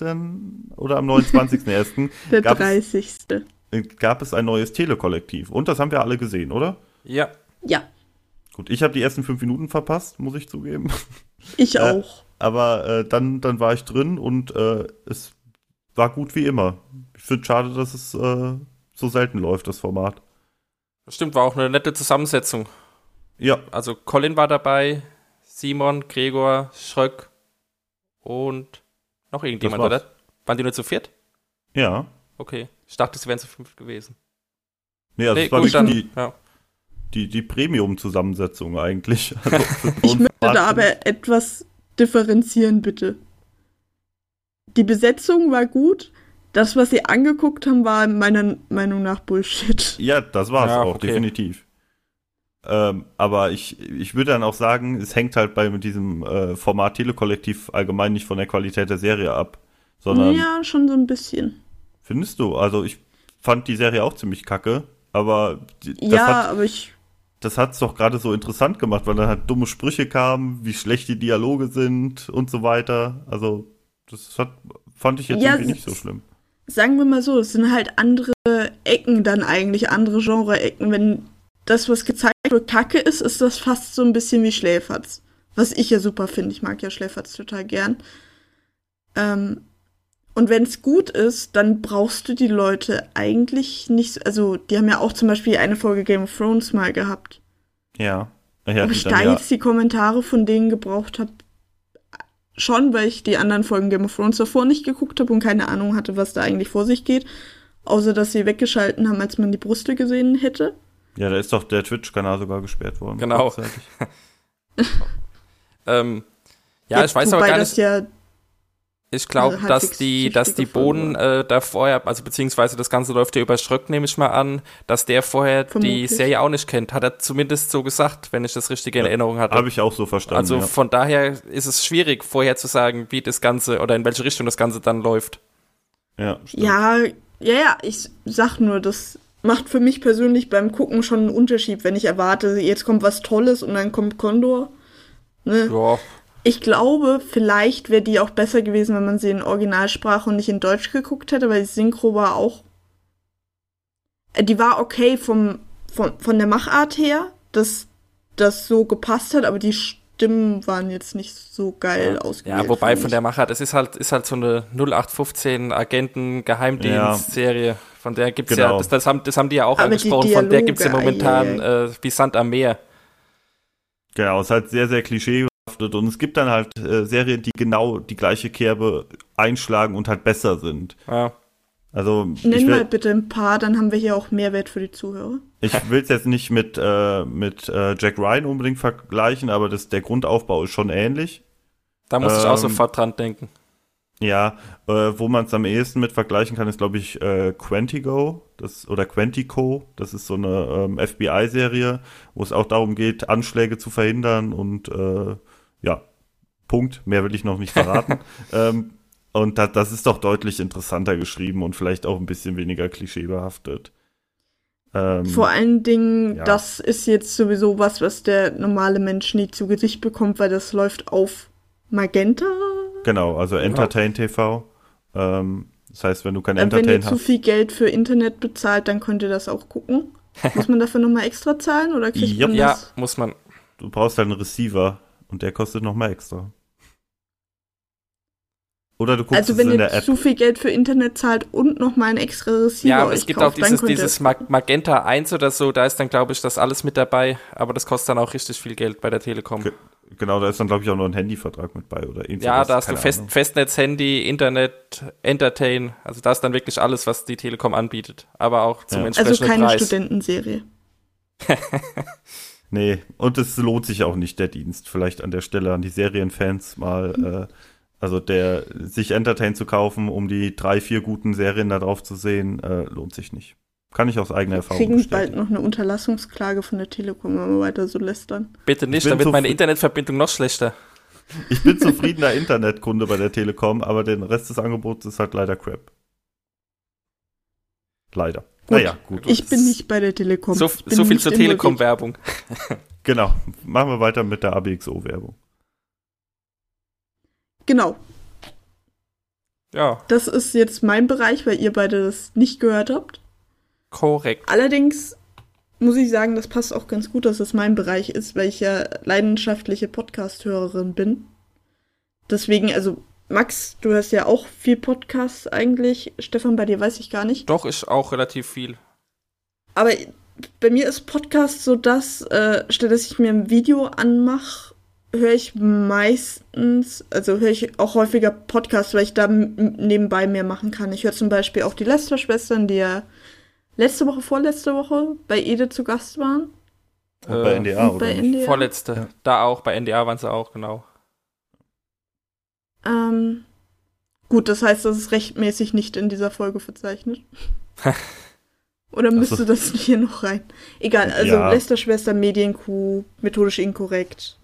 oder am 29.01. Der Gab es- 30. äh, gab es ein neues Telekollektiv. Und das haben wir alle gesehen, oder? Ja. Ja, Gut, ich habe die ersten fünf Minuten verpasst, muss ich zugeben. ich Äh, auch. Aber äh, dann, dann war ich drin und äh, es war gut wie immer. Ich finde schade, dass es äh, so selten läuft, das Format. Stimmt, war auch eine nette Zusammensetzung. Ja, Also Colin war dabei, Simon, Gregor, Schröck und noch irgendjemand, oder? Waren die nur zu viert? ja. Okay. Ich dachte, es wären zu fünf gewesen. Nee, also nee, es war gut, wirklich dann. die, Ja. Die, die Premium-Zusammensetzung eigentlich. Also Ich möchte da aber etwas differenzieren, bitte. Die Besetzung war gut. Das, was sie angeguckt haben, war meiner Meinung nach Bullshit. Ja, das war's Ja, auch, okay. definitiv. Ähm, aber ich, ich würde dann auch sagen, es hängt halt bei diesem äh, Format Telekollektiv allgemein nicht von der Qualität der Serie ab. Sondern, Ja, schon so ein bisschen. findest du? Also ich fand die Serie auch ziemlich kacke, aber die, das ja, hat aber ich. Das hat's doch gerade so interessant gemacht, weil dann halt dumme Sprüche kamen, wie schlecht die Dialoge sind und so weiter. Also das hat, fand ich jetzt Ja, irgendwie nicht so es- schlimm. Sagen wir mal so, es sind halt andere Ecken dann eigentlich, andere Genre-Ecken. Wenn das, was gezeigt wird, kacke ist, ist das fast so ein bisschen wie Schläferz. Was ich ja super finde. Ich mag ja Schläferz total gern. Ähm, und wenn es gut ist, dann brauchst du die Leute eigentlich nicht. so- Also, die haben ja auch zum Beispiel eine Folge Game of Thrones mal gehabt. Ja. Ja, Ob ich dann da ja- jetzt die Kommentare von denen gebraucht habe, schon, weil ich die anderen Folgen Game of Thrones davor nicht geguckt habe und keine Ahnung hatte, was da eigentlich vor sich geht. Außer, dass sie weggeschalten haben, als man die Brüste gesehen hätte. Ja, da ist doch der Twitch-Kanal sogar gesperrt worden. Genau. Ähm, ja, ich weiß wobei aber gar das nicht. ja Ich glaube, Also dass die, dass die Bohnen äh, da vorher, also beziehungsweise das Ganze läuft ja über Schröck, nehme ich mal an, dass der vorher die Vermutlich. Serie auch nicht kennt. Hat er zumindest so gesagt, wenn ich das richtig in Ja, Erinnerung hatte. Habe ich auch so verstanden. also ja. von daher ist es schwierig, vorher zu sagen, wie das Ganze oder in welche Richtung das Ganze dann läuft. ja, stimmt. Ja, ja, ja, ich sag nur, das macht für mich persönlich beim Gucken schon einen Unterschied, wenn ich erwarte, jetzt kommt was Tolles und dann kommt Condor. Ne? Ja, Ich glaube, vielleicht wäre die auch besser gewesen, wenn man sie in Originalsprache und nicht in Deutsch geguckt hätte, weil die Synchro war auch. äh, Die war okay vom, von, von der Machart her, dass das so gepasst hat, aber die Stimmen waren jetzt nicht so geil ausgewählt. Ja, wobei von der Machart, es ist halt, ist halt so eine 0815 Agenten-Geheimdienst-Serie. Von der gibt's ja, Genau. das, das, haben, das haben die ja auch Aber angesprochen, von der gibt's ja Dialoge, momentan äh, wie Sand am Meer. Genau, es ist halt sehr, sehr klischeebehaftet und es gibt dann halt äh, Serien, die genau die gleiche Kerbe einschlagen und halt besser sind. Ja. Also Nenn mal will bitte ein paar, dann haben wir hier auch Mehrwert für die Zuhörer. ich will's jetzt nicht mit, äh, mit äh, Jack Ryan unbedingt vergleichen, aber das, der Grundaufbau ist schon ähnlich. Da muss ich auch Ähm, sofort dran denken. Ja, äh, wo man es am ehesten mit vergleichen kann, ist, glaube ich, äh, Quantico das, oder Quantico. Das ist so eine ähm, FBI-Serie, wo es auch darum geht, Anschläge zu verhindern und äh, ja, Punkt. Mehr will ich noch nicht verraten. ähm, und das, das ist doch deutlich interessanter geschrieben und vielleicht auch ein bisschen weniger klischeebehaftet. Ähm, Vor allen Dingen, ja. das ist jetzt sowieso was, was der normale Mensch nie zu Gesicht bekommt, weil das läuft auf Magenta. genau, also Entertain TV. Ähm, das heißt, wenn du kein Äh, Wenn ihr Entertain zu hast. viel Geld für Internet bezahlt, dann könnt ihr das auch gucken. Muss man dafür nochmal extra zahlen oder kriegt Jupp. man Ja, das? muss man. Du brauchst halt einen Receiver und der kostet nochmal extra. Oder du guckst Also es wenn in ihr der App. zu viel Geld für Internet zahlt und nochmal ein extra Receiver Ja, aber es gibt kauft, auch dieses, dieses es Mag Magenta 1 oder so, da ist dann, glaube ich, das alles mit dabei, aber das kostet dann auch richtig viel Geld bei der Telekom. Ge- Genau, da ist dann, glaube ich, auch noch ein Handyvertrag mit bei oder irgendwie Ja, da hast du keine Fest, Ahnung. Festnetz, Handy, Internet, Entertain, also da ist dann wirklich alles, was die Telekom anbietet, aber auch zum Ja. Also entsprechenden keine Preis. Studentenserie. Nee, und es lohnt sich auch nicht, der Dienst. Vielleicht an der Stelle an die Serienfans mal, äh, also der sich Entertain zu kaufen, um die drei, vier guten Serien da drauf zu sehen, äh, lohnt sich nicht. Kann ich aus eigener Wir Erfahrung kriegen bald bestätigen. noch eine Unterlassungsklage von der Telekom, wenn wir weiter so lästern. Bitte nicht, dann wird meine Internetverbindung noch schlechter. Ich bin zufriedener Internetkunde bei der Telekom, aber den Rest des Angebots ist halt leider crap. Leider. Gut. Naja, gut. Ich bin nicht bei der Telekom. So, so viel zur. Telekom-Werbung. Genau. Machen wir weiter mit der ABXO-Werbung. Genau, Ja, das ist jetzt mein Bereich, weil ihr beide das nicht gehört habt. korrekt. Allerdings muss ich sagen, das passt auch ganz gut, dass es mein Bereich ist, weil ich ja leidenschaftliche Podcast-Hörerin bin. Deswegen, also Max, du hörst ja auch viel Podcasts eigentlich. Stefan, bei dir weiß ich gar nicht. Doch, ist auch relativ viel. Aber bei mir ist Podcast so das, äh, statt dass ich mir ein Video anmache, höre ich meistens, also höre ich auch häufiger Podcasts, weil ich da nebenbei mehr machen kann. Ich höre zum Beispiel auch die Lester-Schwestern, die ja letzte Woche, vorletzte Woche bei Ede zu Gast waren. Und bei Äh, NDA, Und oder bei? NDR. Vorletzte. Ja. Da auch, bei NDA waren sie auch, genau. Ähm, gut, das heißt, das ist rechtmäßig nicht in dieser Folge verzeichnet. Oder müsste so. das hier noch rein? Egal, also Ja. Lester-Schwester, Medienkuh, methodisch inkorrekt.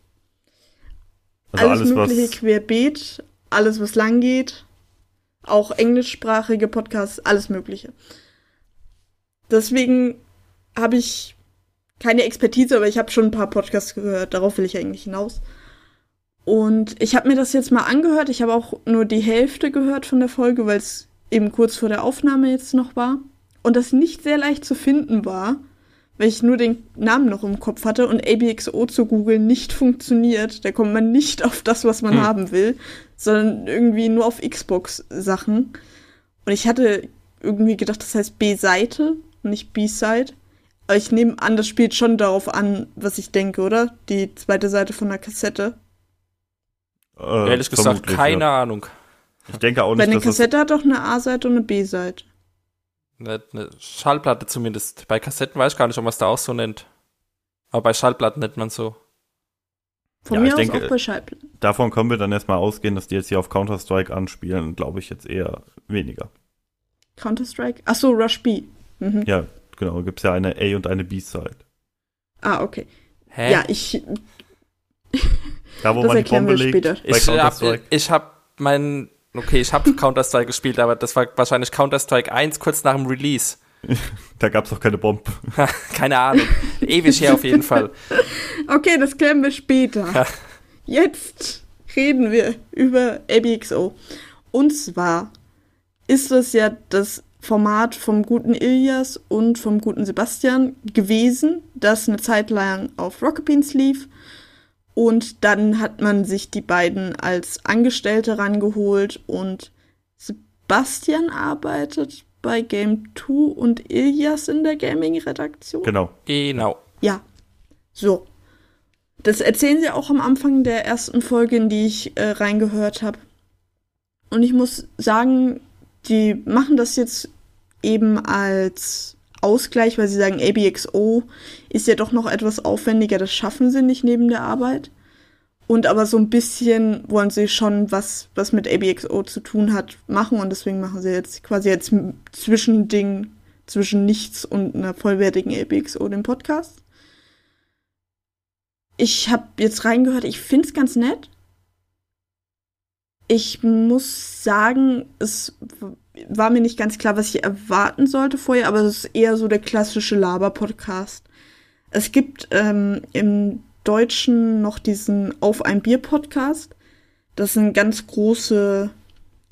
Also alles, alles, mögliche was. querbeet, alles was lang geht, auch englischsprachige Podcasts, alles mögliche. Deswegen habe ich keine Expertise, aber ich habe schon ein paar Podcasts gehört, darauf will ich eigentlich hinaus. Und ich habe mir das jetzt mal angehört, ich habe auch nur die Hälfte gehört von der Folge, weil es eben kurz vor der Aufnahme jetzt noch war. Und das nicht sehr leicht zu finden war, weil ich nur den Namen noch im Kopf hatte und ABXO zu googeln nicht funktioniert. Da kommt man nicht auf das, was man Hm. haben will, sondern irgendwie nur auf Xbox-Sachen. Und ich hatte irgendwie gedacht, das heißt B-Seite und nicht B-Side. Aber ich nehme an, das spielt schon darauf an, was ich denke, oder? Die zweite Seite von der Kassette. Äh, Ehrlich gesagt, keine Ja. Ahnung. Ich denke auch nicht, eine dass das. Kassette hat doch eine A-Seite und eine B-Seite. Eine, eine Schallplatte zumindest. Bei Kassetten weiß ich gar nicht, ob man es da auch so nennt. Aber bei Schallplatten nennt man so. Von Ja, mir ich aus denke, auch bei Schallplatten. Davon können wir dann erstmal ausgehen, dass die jetzt hier auf Counter-Strike anspielen, glaube ich jetzt eher weniger. Counter-Strike? Ach so, Rush B. Mhm. Ja, genau, gibt es ja eine A und eine B-Side. Ah, okay. Hä? Ja, ich. Da, wo Das man die Bombe legt, ich hab, Counter-Strike. ich hab mein, okay, ich hab Counter-Strike gespielt, aber das war wahrscheinlich Counter-Strike 1 kurz nach dem Release. Da gab es auch keine Bombe. Keine Ahnung. Ewig her auf jeden Fall. Okay, das klären wir später. Jetzt reden wir über ABXO. Und zwar ist das ja das Format vom guten Ilias und vom guten Sebastian gewesen, das eine Zeit lang auf Rocket Beans lief. Und dann hat man sich die beiden als Angestellte rangeholt und Sebastian arbeitet bei Game 2 und Ilias in der Gaming-Redaktion. Genau. Genau. Ja. So. Das erzählen sie auch am Anfang der ersten Folge, in die ich äh, reingehört habe. Und ich muss sagen, die machen das jetzt eben als Ausgleich, weil sie sagen, ABXO ist ja doch noch etwas aufwendiger, das schaffen sie nicht neben der Arbeit. Und aber so ein bisschen wollen sie schon was, was mit ABXO zu tun hat, machen und deswegen machen sie jetzt quasi jetzt Zwischending zwischen nichts und einer vollwertigen ABXO, den Podcast. Ich habe jetzt reingehört, ich finde es ganz nett. Ich muss sagen, es war mir nicht ganz klar, was ich erwarten sollte vorher, aber es ist eher so der klassische Laber-Podcast. Es gibt ähm, im Deutschen noch diesen Auf ein Bier-Podcast. Das ist ein ganz große,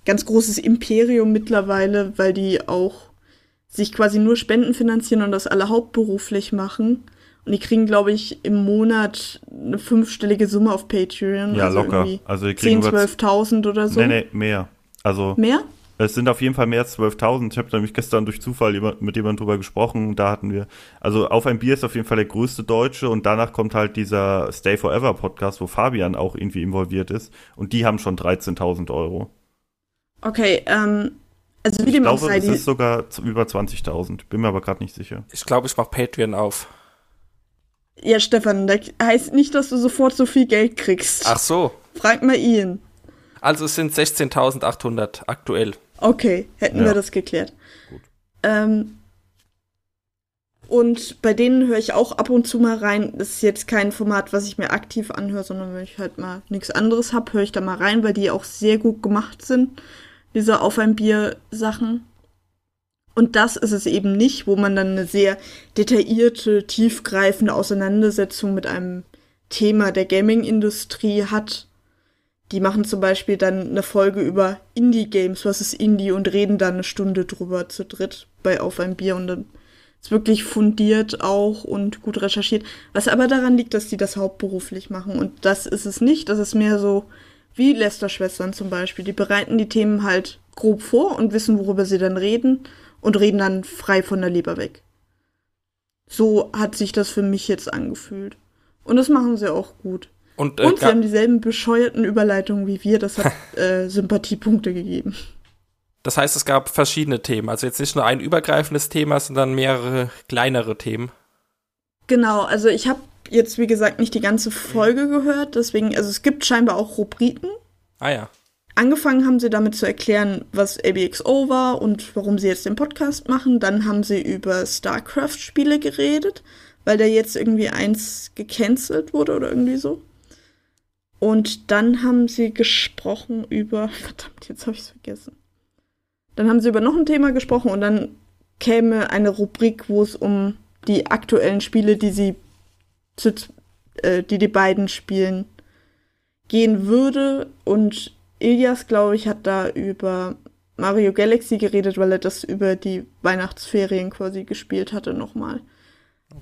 ganz großes Imperium mittlerweile, weil die auch sich quasi nur Spenden finanzieren und das alle hauptberuflich machen. Und die kriegen, glaube ich, im Monat eine fünfstellige Summe auf Patreon. Ja, also locker. Also die kriegen 10, 12.000 oder so. Nee, nee, mehr. Also Mehr? Es sind auf jeden Fall mehr als 12.000. Ich habe nämlich gestern durch Zufall jemand- mit jemandem drüber gesprochen. Da hatten wir, also auf ein Bier ist auf jeden Fall der größte Deutsche und danach kommt halt dieser Stay Forever Podcast, wo Fabian auch irgendwie involviert ist. Und die haben schon 13.000 Euro. Okay, ähm, also wie Ich dem auch glaube, sei, es ist sogar über 20.000. Bin mir aber gerade nicht sicher. Ich glaube, ich mache Patreon auf. ja, Stefan, das heißt nicht, dass du sofort so viel Geld kriegst. Ach so. Frag mal ihn. Also es sind 16.800 aktuell. Okay, hätten Ja. wir das geklärt. Ähm, und bei denen höre ich auch ab und zu mal rein. Das ist jetzt kein Format, was ich mir aktiv anhöre, sondern wenn ich halt mal nichts anderes habe, höre ich da mal rein, weil die auch sehr gut gemacht sind. Diese Auf ein Bier Sachen. Und das ist es eben nicht, wo man dann eine sehr detaillierte, tiefgreifende Auseinandersetzung mit einem Thema der Gaming-Industrie hat. Die machen zum Beispiel dann eine Folge über Indie-Games, was ist Indie, und reden dann eine Stunde drüber zu dritt bei Auf ein Bier und dann ist wirklich fundiert auch und gut recherchiert. Was aber daran liegt, dass die das hauptberuflich machen. Und das ist es nicht. Das ist mehr so wie Lester-Schwestern zum Beispiel. Die bereiten die Themen halt grob vor und wissen, worüber sie dann reden und reden dann frei von der Leber weg. So hat sich das für mich jetzt angefühlt. Und das machen sie auch gut. Und, äh, Und sie haben dieselben bescheuerten Überleitungen wie wir. Das hat äh, Sympathiepunkte gegeben. das heißt, es gab verschiedene Themen. Also jetzt nicht nur ein übergreifendes Thema, sondern mehrere kleinere Themen. Genau, also ich habe jetzt, wie gesagt, nicht die ganze Folge gehört. Deswegen, also es gibt scheinbar auch Rubriken. Ah ja. Angefangen haben sie damit zu erklären, was ABXO war und warum sie jetzt den Podcast machen. Dann haben sie über StarCraft-Spiele geredet, weil da jetzt irgendwie eins gecancelt wurde oder irgendwie so. Und dann haben sie gesprochen über. Verdammt, jetzt habe ich es vergessen. Dann haben sie über noch ein Thema gesprochen und dann käme eine Rubrik, wo es um die aktuellen Spiele, die sie zu, äh, die die beiden spielen, gehen würde. Und Ilias, glaube ich, hat da über Mario Galaxy geredet, weil er das über die Weihnachtsferien quasi gespielt hatte nochmal.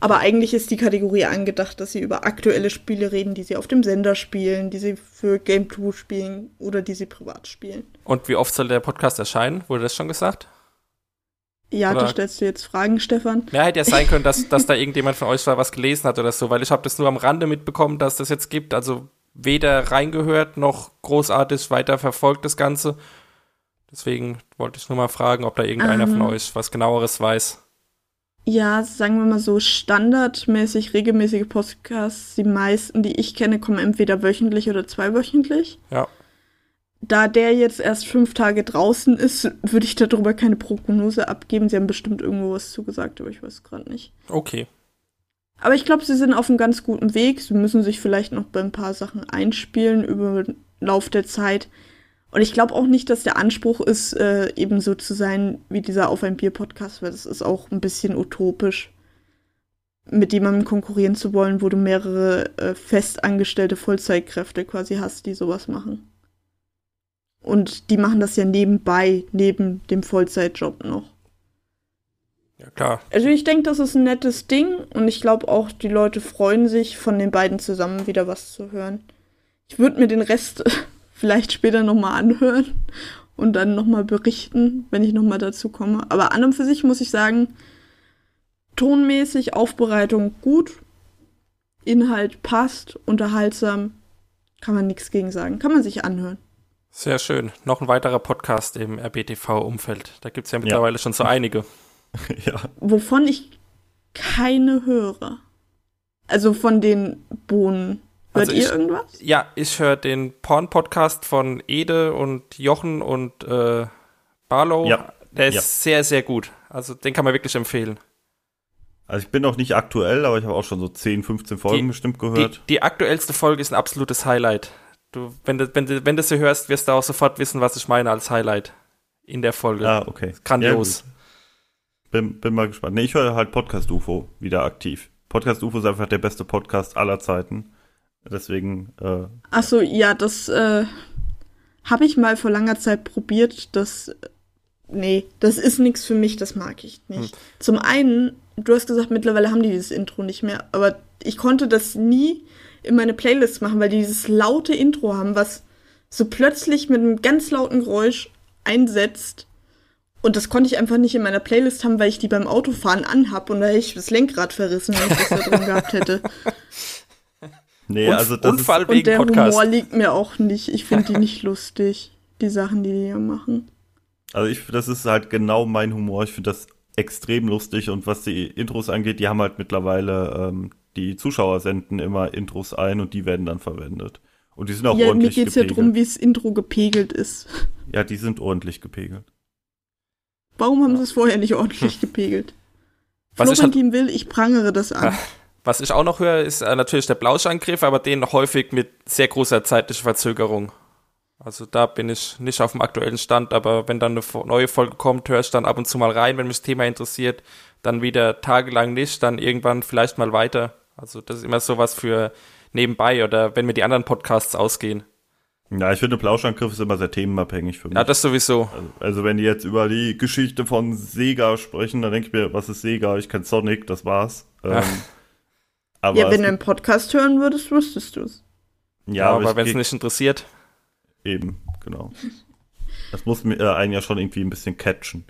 Aber eigentlich ist die Kategorie angedacht, dass sie über aktuelle Spiele reden, die sie auf dem Sender spielen, die sie für Game 2 spielen oder die sie privat spielen. Und wie oft soll der Podcast erscheinen? Wurde das schon gesagt? Ja, Oder- da stellst du jetzt Fragen, Stefan. Ja, hätte ja sein können, dass, dass da irgendjemand von euch was gelesen hat oder so, weil ich habe das nur am Rande mitbekommen, dass das jetzt gibt. Also weder reingehört noch großartig weiter verfolgt das Ganze. Deswegen wollte ich nur mal fragen, ob da irgendeiner Ähm. von euch was genaueres weiß. Ja, sagen wir mal so, standardmäßig regelmäßige Podcasts, die meisten, die ich kenne, kommen entweder wöchentlich oder zweiwöchentlich. Ja. Da der jetzt erst fünf Tage draußen ist, würde ich darüber keine Prognose abgeben. Sie haben bestimmt irgendwo was zugesagt, aber ich weiß gerade nicht. Okay. Aber ich glaube, sie sind auf einem ganz guten Weg. Sie müssen sich vielleicht noch bei ein paar Sachen einspielen über den Lauf der Zeit. Und ich glaube auch nicht, dass der Anspruch ist, äh, eben so zu sein wie dieser Auf ein Bier-Podcast, weil das ist auch ein bisschen utopisch, mit jemandem konkurrieren zu wollen, wo du mehrere äh, festangestellte Vollzeitkräfte quasi hast, die sowas machen. Und die machen das ja nebenbei, neben dem Vollzeitjob noch. Ja, klar. Also ich denke, das ist ein nettes Ding und ich glaube auch, die Leute freuen sich, von den beiden zusammen wieder was zu hören. Ich würde mir den Rest vielleicht später nochmal anhören und dann nochmal berichten, wenn ich nochmal dazu komme. Aber an und für sich muss ich sagen, tonmäßig, Aufbereitung gut, Inhalt passt, unterhaltsam, kann man nichts gegen sagen. Kann man sich anhören. Sehr schön. Noch ein weiterer Podcast im RBTV-Umfeld. Da gibt es ja mittlerweile ja. schon so einige. ja. Wovon ich keine höre. Also von den Bohnen. Hört Also ihr ich- irgendwas? Ja, ich höre den Porn-Podcast von Ede und Jochen und äh, Barlow. Ja. Der ist Ja. sehr, sehr gut. Also den kann man wirklich empfehlen. Also ich bin noch nicht aktuell, aber ich habe auch schon so 10, 15 Folgen Die- bestimmt Die, gehört. die aktuellste Folge ist ein absolutes Highlight. Du, wenn, du, wenn, du, wenn du sie hörst, wirst du auch sofort wissen, was ich meine als Highlight in der Folge. ah, okay. Grandios. Ja, bin, bin mal gespannt. Nee, ich höre halt Podcast UFO wieder aktiv. Podcast UFO ist einfach der beste Podcast aller Zeiten. Deswegen, äh, Ach so, ja, das äh, habe ich mal vor langer Zeit probiert. Das, nee, das ist nichts für mich, das mag ich nicht. Zum einen, du hast gesagt, mittlerweile haben die dieses Intro nicht mehr, aber ich konnte das nie in meine Playlist machen, weil die dieses laute Intro haben, was so plötzlich mit einem ganz lauten Geräusch einsetzt. Und das konnte ich einfach nicht in meiner Playlist haben, weil ich die beim Autofahren anhab und da hätte ich das Lenkrad verrissen, wenn ich das da drin gehabt hätte. Nee, Unf- also das Unfall ist, Und wegen der Podcast. Humor liegt mir auch nicht. Ich finde die nicht lustig, die Sachen, die die hier machen. also ich, das ist halt genau mein Humor. Ich finde das extrem lustig und was die Intros angeht, die haben halt mittlerweile, ähm, die Zuschauer senden immer Intros ein und die werden dann verwendet. Und die sind auch Ja, mir ordentlich geht's ja gepegelt. drum, wie das Intro gepegelt ist. ja, die sind ordentlich gepegelt. Warum haben sie es vorher nicht ordentlich gepegelt? Was ich, Florentin will, ich prangere das an. was ich auch noch höre, ist äh, natürlich der Blauschangriff, aber den häufig mit sehr großer zeitlicher Verzögerung. Also da bin ich nicht auf dem aktuellen Stand, aber wenn dann eine neue Folge kommt, höre ich dann ab und zu mal rein, wenn mich das Thema interessiert. Dann wieder tagelang nicht, dann irgendwann vielleicht mal weiter. Also das ist immer sowas für nebenbei oder wenn mir die anderen Podcasts ausgehen. Ja, ich finde, Plauschangriff ist immer sehr themenabhängig für mich. Ja, das sowieso. Also, also wenn die jetzt über die Geschichte von Sega sprechen, dann denke ich mir, was ist Sega? Ich kenne Sonic, das war's. Ähm, aber ja, wenn du einen Podcast hören würdest, wüsstest du es. ja, Ja, aber wenn es nicht interessiert. eben, genau. Das muss mir äh, einen ja schon irgendwie ein bisschen catchen.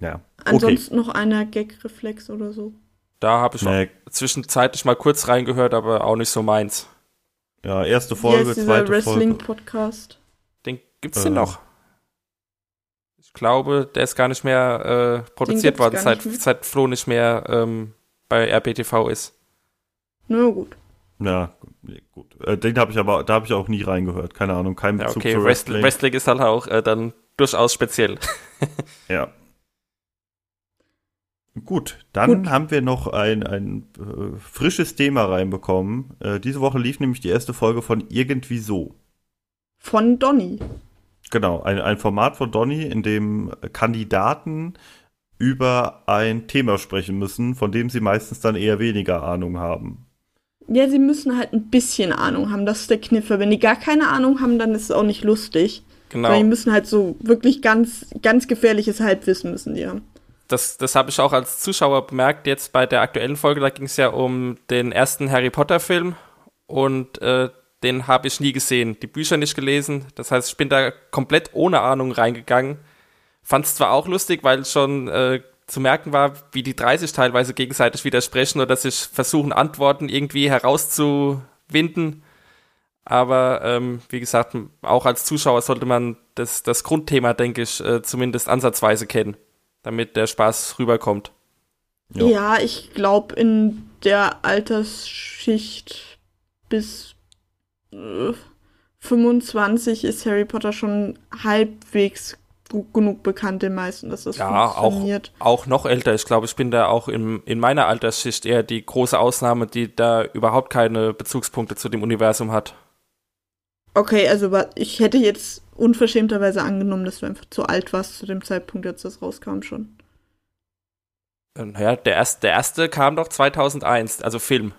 Ja. Ansonsten noch einer Gag-Reflex oder so. Da habe ich Okay. Nee, zwischenzeitlich mal kurz reingehört, aber auch nicht so meins. ja, erste Hier Folge, ist dieser zweite Folge. Wrestling-Podcast. Den gibt's Äh. denn noch? Ich glaube, der ist gar nicht mehr äh, produziert worden, seit, nicht mehr. seit Flo nicht mehr ähm, bei RBTV ist. Na gut. Ja, gut. Äh, den habe ich aber, da habe ich auch nie reingehört. Keine Ahnung, kein Ja, Bezug okay, zu Wrestling. Wrestling. Wrestling ist halt auch äh, dann durchaus speziell. Ja. Gut, dann Gut. haben wir noch ein, ein äh, frisches Thema reinbekommen. Äh, diese Woche lief nämlich die erste Folge von Irgendwie so. Von Donny. Genau, ein, ein Format von Donny, in dem Kandidaten über ein Thema sprechen müssen, von dem sie meistens dann eher weniger Ahnung haben. Ja, sie müssen halt ein bisschen Ahnung haben. Das ist der Kniffe. Wenn die gar keine Ahnung haben, dann ist es auch nicht lustig. Weil die Genau. müssen halt so wirklich ganz, ganz gefährliches Halbwissen müssen die haben. Das, das habe ich auch als Zuschauer bemerkt, jetzt bei der aktuellen Folge, da ging es ja um den ersten Harry Potter-Film und äh, den habe ich nie gesehen, die Bücher nicht gelesen. Das heißt, ich bin da komplett ohne Ahnung reingegangen. Fand es zwar auch lustig, weil schon äh, zu merken war, wie die 30 teilweise gegenseitig widersprechen oder sich versuchen, Antworten irgendwie herauszuwinden. Aber ähm, wie gesagt, auch als Zuschauer sollte man das, das Grundthema, denke ich, äh, zumindest ansatzweise kennen, damit der Spaß rüberkommt. Ja. Ja, ich glaube, in der Altersschicht bis äh, 25 ist Harry Potter schon halbwegs gut genug bekannt den meisten, dass das Ja, auch, funktioniert. auch noch älter. Ich glaube, ich bin da auch im, in meiner Altersschicht eher die große Ausnahme, die da überhaupt keine Bezugspunkte zu dem Universum hat. Okay, also ich hätte jetzt unverschämterweise angenommen, dass du einfach zu alt warst zu dem Zeitpunkt, als das rauskam schon. Äh, Naja, der erste, der erste kam doch 2001, also Film.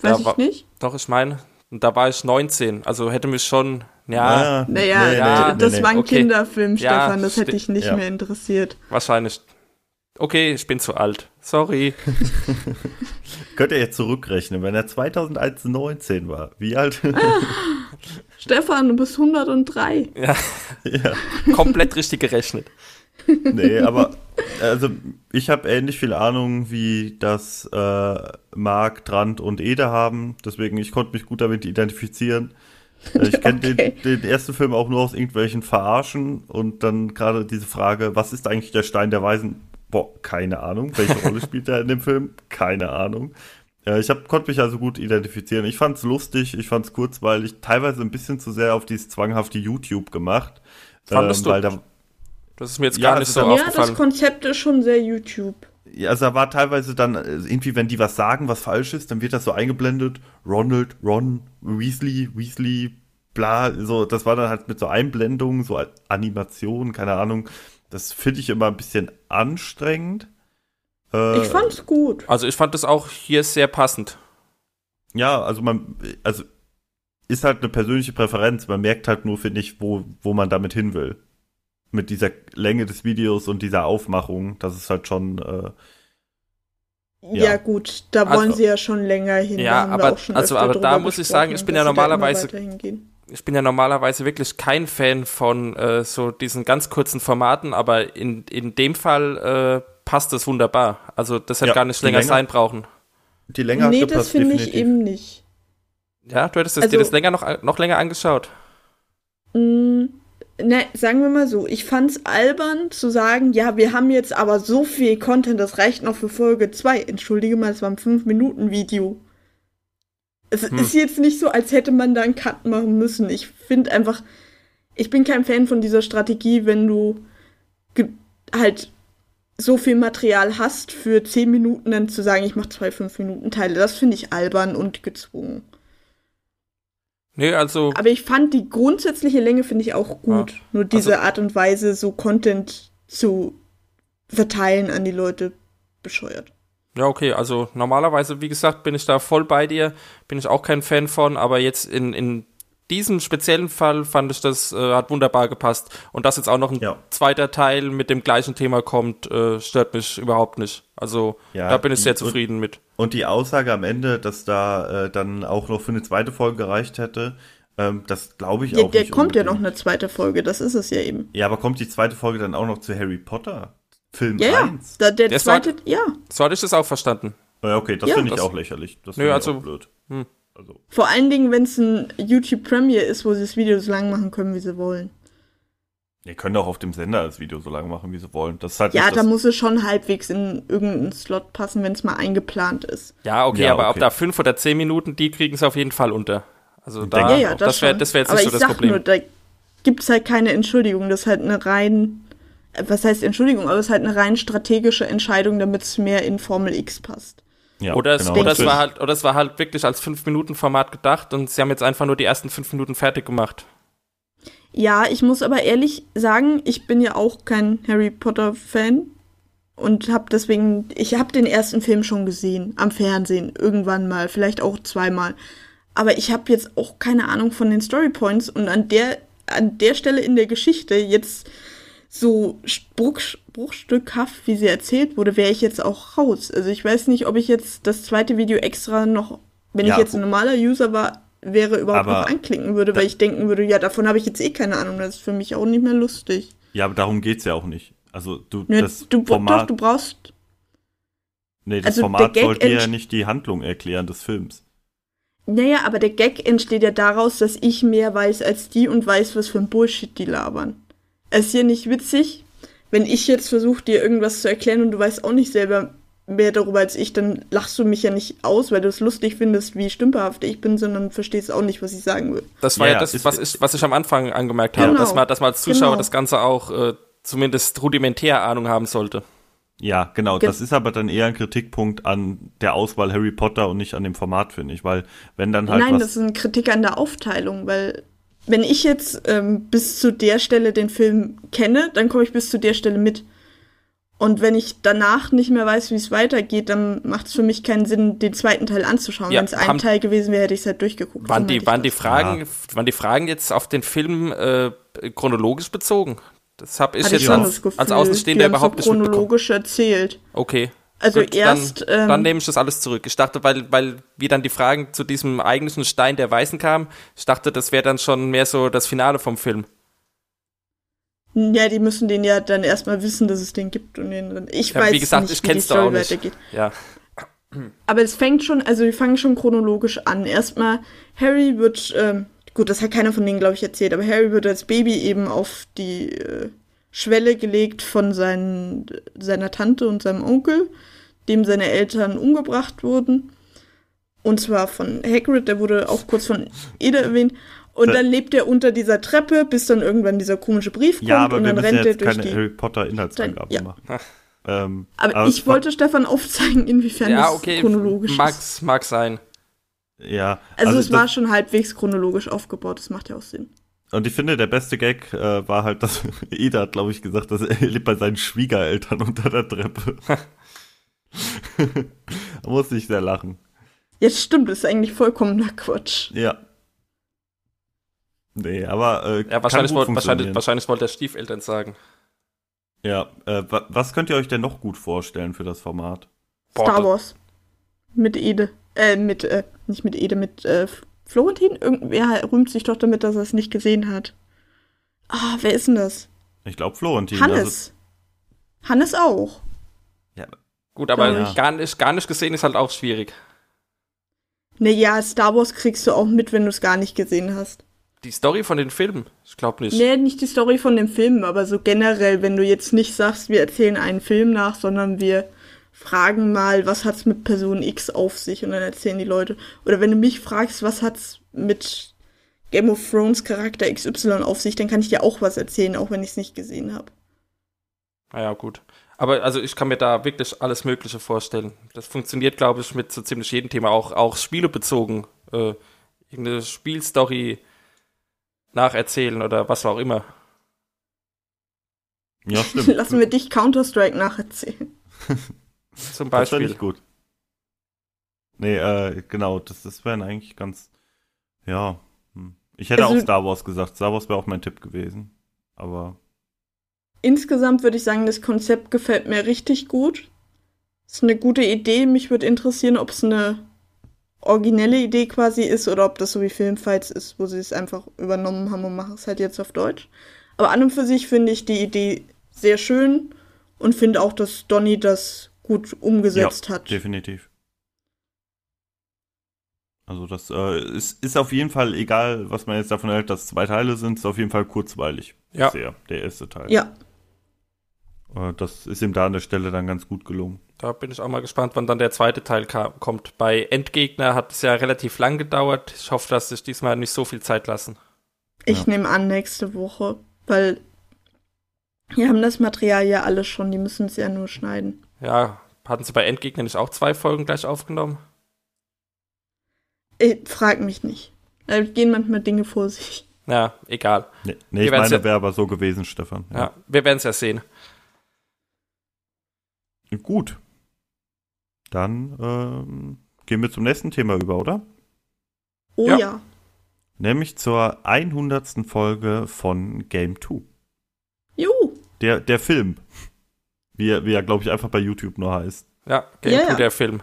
Weiß Ja, ich wa- nicht. Doch, ich meine, Und da war ich 19. Also hätte mich schon, ja, Ah, Naja, ja, das nee, war ein okay. Kinderfilm, Ja, Stefan, das hätte dich nicht ja. mehr interessiert. wahrscheinlich. Okay, ich bin zu alt. Sorry. Könnt ihr jetzt zurückrechnen, wenn er 2001 19 war. Wie alt? Stefan, du bist 103. Ja, ja. komplett richtig gerechnet. Nee, aber also ich habe ähnlich viel Ahnung, wie das äh, Marc, Trant und Ede haben. Deswegen, ich konnte mich gut damit identifizieren. Äh, Ich kenne Okay. den, den ersten Film auch nur aus irgendwelchen Verarschen und dann gerade diese Frage, was ist eigentlich der Stein der Weisen? Boah, keine Ahnung. Welche Rolle spielt er in dem Film? Keine Ahnung. Äh, ich hab, konnte mich also gut identifizieren. Ich fand's lustig, ich fand's kurzweilig, teilweise ein bisschen zu sehr auf dieses zwanghafte YouTube gemacht. Fandest du? Das ist mir jetzt Ja, gar nicht also so da- Ja, aufgefallen. das Konzept ist schon sehr YouTube. Ja, also da war teilweise dann äh, irgendwie, wenn die was sagen, was falsch ist, dann wird das so eingeblendet. Ronald, Ron, Weasley, Weasley, bla, so, das war dann halt mit so Einblendungen, so Animationen, keine Ahnung. Das finde ich immer ein bisschen anstrengend. Äh, Ich fand's gut. Also ich fand das auch hier sehr passend. Ja, also man, also ist halt eine persönliche Präferenz. Man merkt halt nur, finde ich, wo, wo man damit hin will. Mit dieser Länge des Videos und dieser Aufmachung, das ist halt schon, äh, Ja, Ja. gut, da Also- wollen sie ja schon länger hin. Ja, aber- auch schon also, aber da muss ich sagen, ich bin ja immer normalerweise-. Ich bin ja normalerweise wirklich kein Fan von äh, so diesen ganz kurzen Formaten, aber in, in dem Fall äh, passt es wunderbar. Also das hätte Ja, gar nicht länger Länge- sein brauchen. die Länge hat Nee, das finde ich eben nicht. Ja, du hättest es Also- dir das länger noch, noch länger angeschaut. Mm, ne, sagen wir mal so, ich fand's albern zu sagen, ja, wir haben jetzt aber so viel Content, das reicht noch für Folge 2. Entschuldige mal, es war ein 5-Minuten-Video. Es Hm. ist jetzt nicht so, als hätte man da einen Cut machen müssen. Ich finde einfach, ich bin kein Fan von dieser Strategie, wenn du halt so viel Material hast, für 10 Minuten dann zu sagen, ich mache zwei 5-Minuten-Teile. Das finde ich albern und gezwungen. Nee, also Aber ich fand die grundsätzliche Länge finde ich auch gut. Nur diese Also- Art und Weise, so Content zu verteilen an die Leute, bescheuert. Ja, okay, also normalerweise, wie gesagt, bin ich da voll bei dir, bin ich auch kein Fan von, aber jetzt in, in diesem speziellen Fall fand ich, das äh, hat wunderbar gepasst. Und dass jetzt auch noch ein Ja. zweiter Teil mit dem gleichen Thema kommt, äh, stört mich überhaupt nicht. Also Ja, da bin ich sehr und- zufrieden mit. Und die Aussage am Ende, dass da äh, dann auch noch für eine zweite Folge gereicht hätte, ähm, das glaube ich Ja, auch der nicht kommt ja noch unbedingt. eine zweite Folge, das ist es ja eben. Ja, aber kommt die zweite Folge dann auch noch zu Harry Potter? Film Ja, ja. 1? Da, der Der zweite, ja. So hatte ich das auch verstanden. Ja, okay, das Ja, finde ich das- auch lächerlich. Das Nö, finde ich also- auch blöd. hm. Also, Vor allen Dingen, wenn es ein YouTube Premiere ist, wo sie das Video so lang machen können, wie sie wollen. ihr könnt auch auf dem Sender das Video so lange machen, wie sie wollen. Das ist halt Ja, nicht da das, muss es schon halbwegs in irgendeinen Slot passen, wenn es mal eingeplant ist. Ja, okay, Ja, aber ob okay. da fünf oder zehn Minuten, die kriegen es auf jeden Fall unter. Also da, Ja, ja, das, das wäre schon. das wär jetzt Aber nicht so ich das sag Problem. nur, da gibt's halt keine Entschuldigung. Das ist halt eine rein, was heißt Entschuldigung, aber es ist halt eine rein strategische Entscheidung, damit es mehr in Formel X passt. Ja, Oder es, genau, oder, es das war halt, oder es war halt wirklich als 5-Minuten-Format gedacht und sie haben jetzt einfach nur die ersten fünf Minuten fertig gemacht. Ja, ich muss aber ehrlich sagen, ich bin ja auch kein Harry Potter Fan und habe deswegen, ich habe den ersten Film schon gesehen am Fernsehen irgendwann mal, vielleicht auch zweimal. Aber ich habe jetzt auch keine Ahnung von den Story Points und an der an der Stelle in der Geschichte jetzt so Bruch, bruchstückhaft, wie sie erzählt wurde, wäre ich jetzt auch raus. Also ich weiß nicht, ob ich jetzt das zweite Video extra noch, wenn Ja. ich jetzt ein normaler User war, wäre überhaupt noch anklicken würde, weil ich denken würde, ja, davon habe ich jetzt eh keine Ahnung, das ist für mich auch nicht mehr lustig. ja, aber darum geht's ja auch nicht. Also, du, Nö, das du, doch, Format, du brauchst. nee, das also Format Gag soll dir ja nicht die Handlung erklären des Films. Naja, aber der Gag entsteht ja daraus, dass ich mehr weiß als die und weiß, was für ein Bullshit die labern. Es ist ja nicht witzig, wenn ich jetzt versuche, dir irgendwas zu erklären und du weißt auch nicht selber mehr darüber als ich, dann lachst du mich ja nicht aus, weil du es lustig findest, wie stümperhaft ich bin, sondern verstehst auch nicht, was ich sagen will. Das war Ja, ja, das, ist- was ich, was ich am Anfang angemerkt habe, Genau. dass, man, dass man als Zuschauer Genau. das Ganze auch äh, zumindest rudimentär Ahnung haben sollte. Ja, genau. Ge- das ist aber dann eher ein Kritikpunkt an der Auswahl Harry Potter und nicht an dem Format, finde ich. Weil, wenn dann halt Nein, was. das ist eine Kritik an der Aufteilung, weil wenn ich jetzt ähm, bis zu der Stelle den Film kenne, dann komme ich bis zu der Stelle mit. Und wenn ich danach nicht mehr weiß, wie es weitergeht, dann macht es für mich keinen Sinn, den zweiten Teil anzuschauen. Ja, wenn es ein Teil gewesen wäre, hätte ich es halt durchgeguckt. Waren die, ich waren die. Fragen, waren die Fragen jetzt auf den Film äh, chronologisch bezogen? Das habe ich Hatte jetzt schon als, Gefühl, als Außenstehender überhaupt so nicht chronologisch erzählt. Okay. Also Gut, erst, dann, ähm, dann nehme ich das alles zurück. Ich dachte, weil, weil wie dann die Fragen zu diesem eigentlichen Stein der Weißen kamen, ich dachte, das wäre dann schon mehr so das Finale vom Film. Ja, die müssen den ja dann erstmal wissen, dass es den gibt und den. Ich Ja, weiß wie gesagt, nicht, ich wie die Story auch nicht. weitergeht. Ja. Aber es fängt schon, also wir fangen schon chronologisch an. Erstmal, Harry wird, ähm, gut, das hat keiner von denen, glaube ich, erzählt, aber Harry wird als Baby eben auf die äh, Schwelle gelegt von seinen, seiner Tante und seinem Onkel, dem seine Eltern umgebracht wurden. Und zwar von Hagrid, der wurde auch kurz von Ede erwähnt. Und Da- dann lebt er unter dieser Treppe, bis dann irgendwann dieser komische Brief kommt Ja, aber und wir dann rennt er durch keine die. Harry Potter Inhaltsangaben Ja. machen. Ähm, Aber, es ich wollte Stefan aufzeigen, inwiefern Ja, das okay. chronologisch Mag, ist. mag sein. Ja, Also, es das- war schon halbwegs chronologisch aufgebaut, das macht ja auch Sinn. Und ich finde, der beste Gag äh, war halt, dass Ida hat, glaube ich, gesagt, dass er lebt bei seinen Schwiegereltern unter der Treppe. da musste ich sehr lachen. Jetzt stimmt, das ist eigentlich vollkommener Quatsch. Ja. Nee, aber äh, Ja, wahrscheinlich, kann gut wollt, wahrscheinlich, wahrscheinlich wollte er Stiefeltern sagen. Ja, äh, wa was könnt ihr euch denn noch gut vorstellen für das Format? Star Wars. Mit Ede. Äh, mit, äh, nicht mit Ede, mit, äh, Florentin? Irgendwer rühmt sich doch damit, dass er es nicht gesehen hat. Ah, wer ist denn das? Ich glaube Florentin. Also, Hannes. Hannes auch. ja, Gut, aber ich. gar, nicht, gar nicht gesehen ist halt auch schwierig. Naja, Star Wars kriegst du auch mit, wenn du es gar nicht gesehen hast. Die Story von den Filmen, ich glaube nicht. Nee, nicht die Story von dem Film, aber so generell, wenn du jetzt nicht sagst, wir erzählen einen Film nach, sondern wir fragen mal, was hat's mit Person X auf sich und dann erzählen die Leute. Oder wenn du mich fragst, was hat's mit Game of Thrones Charakter XY auf sich, dann kann ich dir auch was erzählen, auch wenn ich es nicht gesehen habe. Naja, gut. Aber also ich kann mir da wirklich alles Mögliche vorstellen. Das funktioniert, glaube ich, mit so ziemlich jedem Thema, auch, auch spielebezogen. Äh, irgendeine Spielstory nacherzählen oder was auch immer. ja, stimmt. Lassen wir dich Counter-Strike nacherzählen. Zum Das Beispiel. ich gut. Nee, äh, genau, das, das wären eigentlich ganz, ja. hm. Ich hätte Also- auch Star Wars gesagt. Star Wars wäre auch mein Tipp gewesen. Aber Insgesamt würde ich sagen, das Konzept gefällt mir richtig gut. Ist eine gute Idee. Mich würde interessieren, ob es eine originelle Idee quasi ist oder ob das so wie Filmfights ist, wo sie es einfach übernommen haben und machen es halt jetzt auf Deutsch. Aber an und für sich finde ich die Idee sehr schön und finde auch, dass Donny das gut umgesetzt ja, hat. definitiv. Also das äh, ist, ist auf jeden Fall, egal was man jetzt davon hält, dass zwei Teile sind, ist auf jeden Fall kurzweilig. Ja. Sehr, der erste Teil. Ja, Äh, das ist ihm da an der Stelle dann ganz gut gelungen. Da bin ich auch mal gespannt, wann dann der zweite Teil kam, kommt. Bei Endgegner hat es ja relativ lang gedauert. Ich hoffe, dass sich diesmal nicht so viel Zeit lassen. ich Ja. nehme an nächste Woche, weil wir haben das Material ja alles schon, die müssen es ja nur schneiden. Ja, hatten sie bei Endgegner nicht auch zwei Folgen gleich aufgenommen? Ich frag mich nicht. Da gehen manchmal Dinge vor sich. Ja, egal. Nee, nee ich meine, ja- wäre aber so gewesen, Stefan. Ja, wir werden es ja sehen. Gut. Dann ähm, gehen wir zum nächsten Thema über, oder? Oh Ja. ja. Nämlich zur 100. Folge von Game 2. Juhu. Der, der Film. Wie er, wie er glaube ich, einfach bei YouTube nur heißt. Ja, Game Ja, 2, ja. der Film.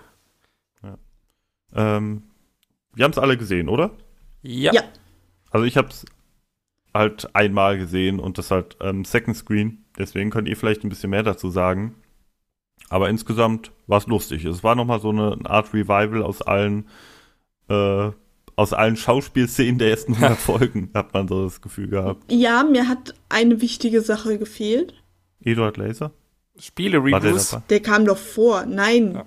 Ähm, wir haben es alle gesehen, oder? Ja. Ja. Also ich habe es halt einmal gesehen und das halt ähm, Second Screen. Deswegen könnt ihr vielleicht ein bisschen mehr dazu sagen. Aber insgesamt war es lustig. Es war nochmal so eine Art Revival aus allen, äh, aus allen Schauspielszenen der ersten 100 Folgen, hat man so das Gefühl gehabt. Ja, mir hat eine wichtige Sache gefehlt. Eduard Laser? Spiele-Reviews. Der kam doch vor. Nein. Ja.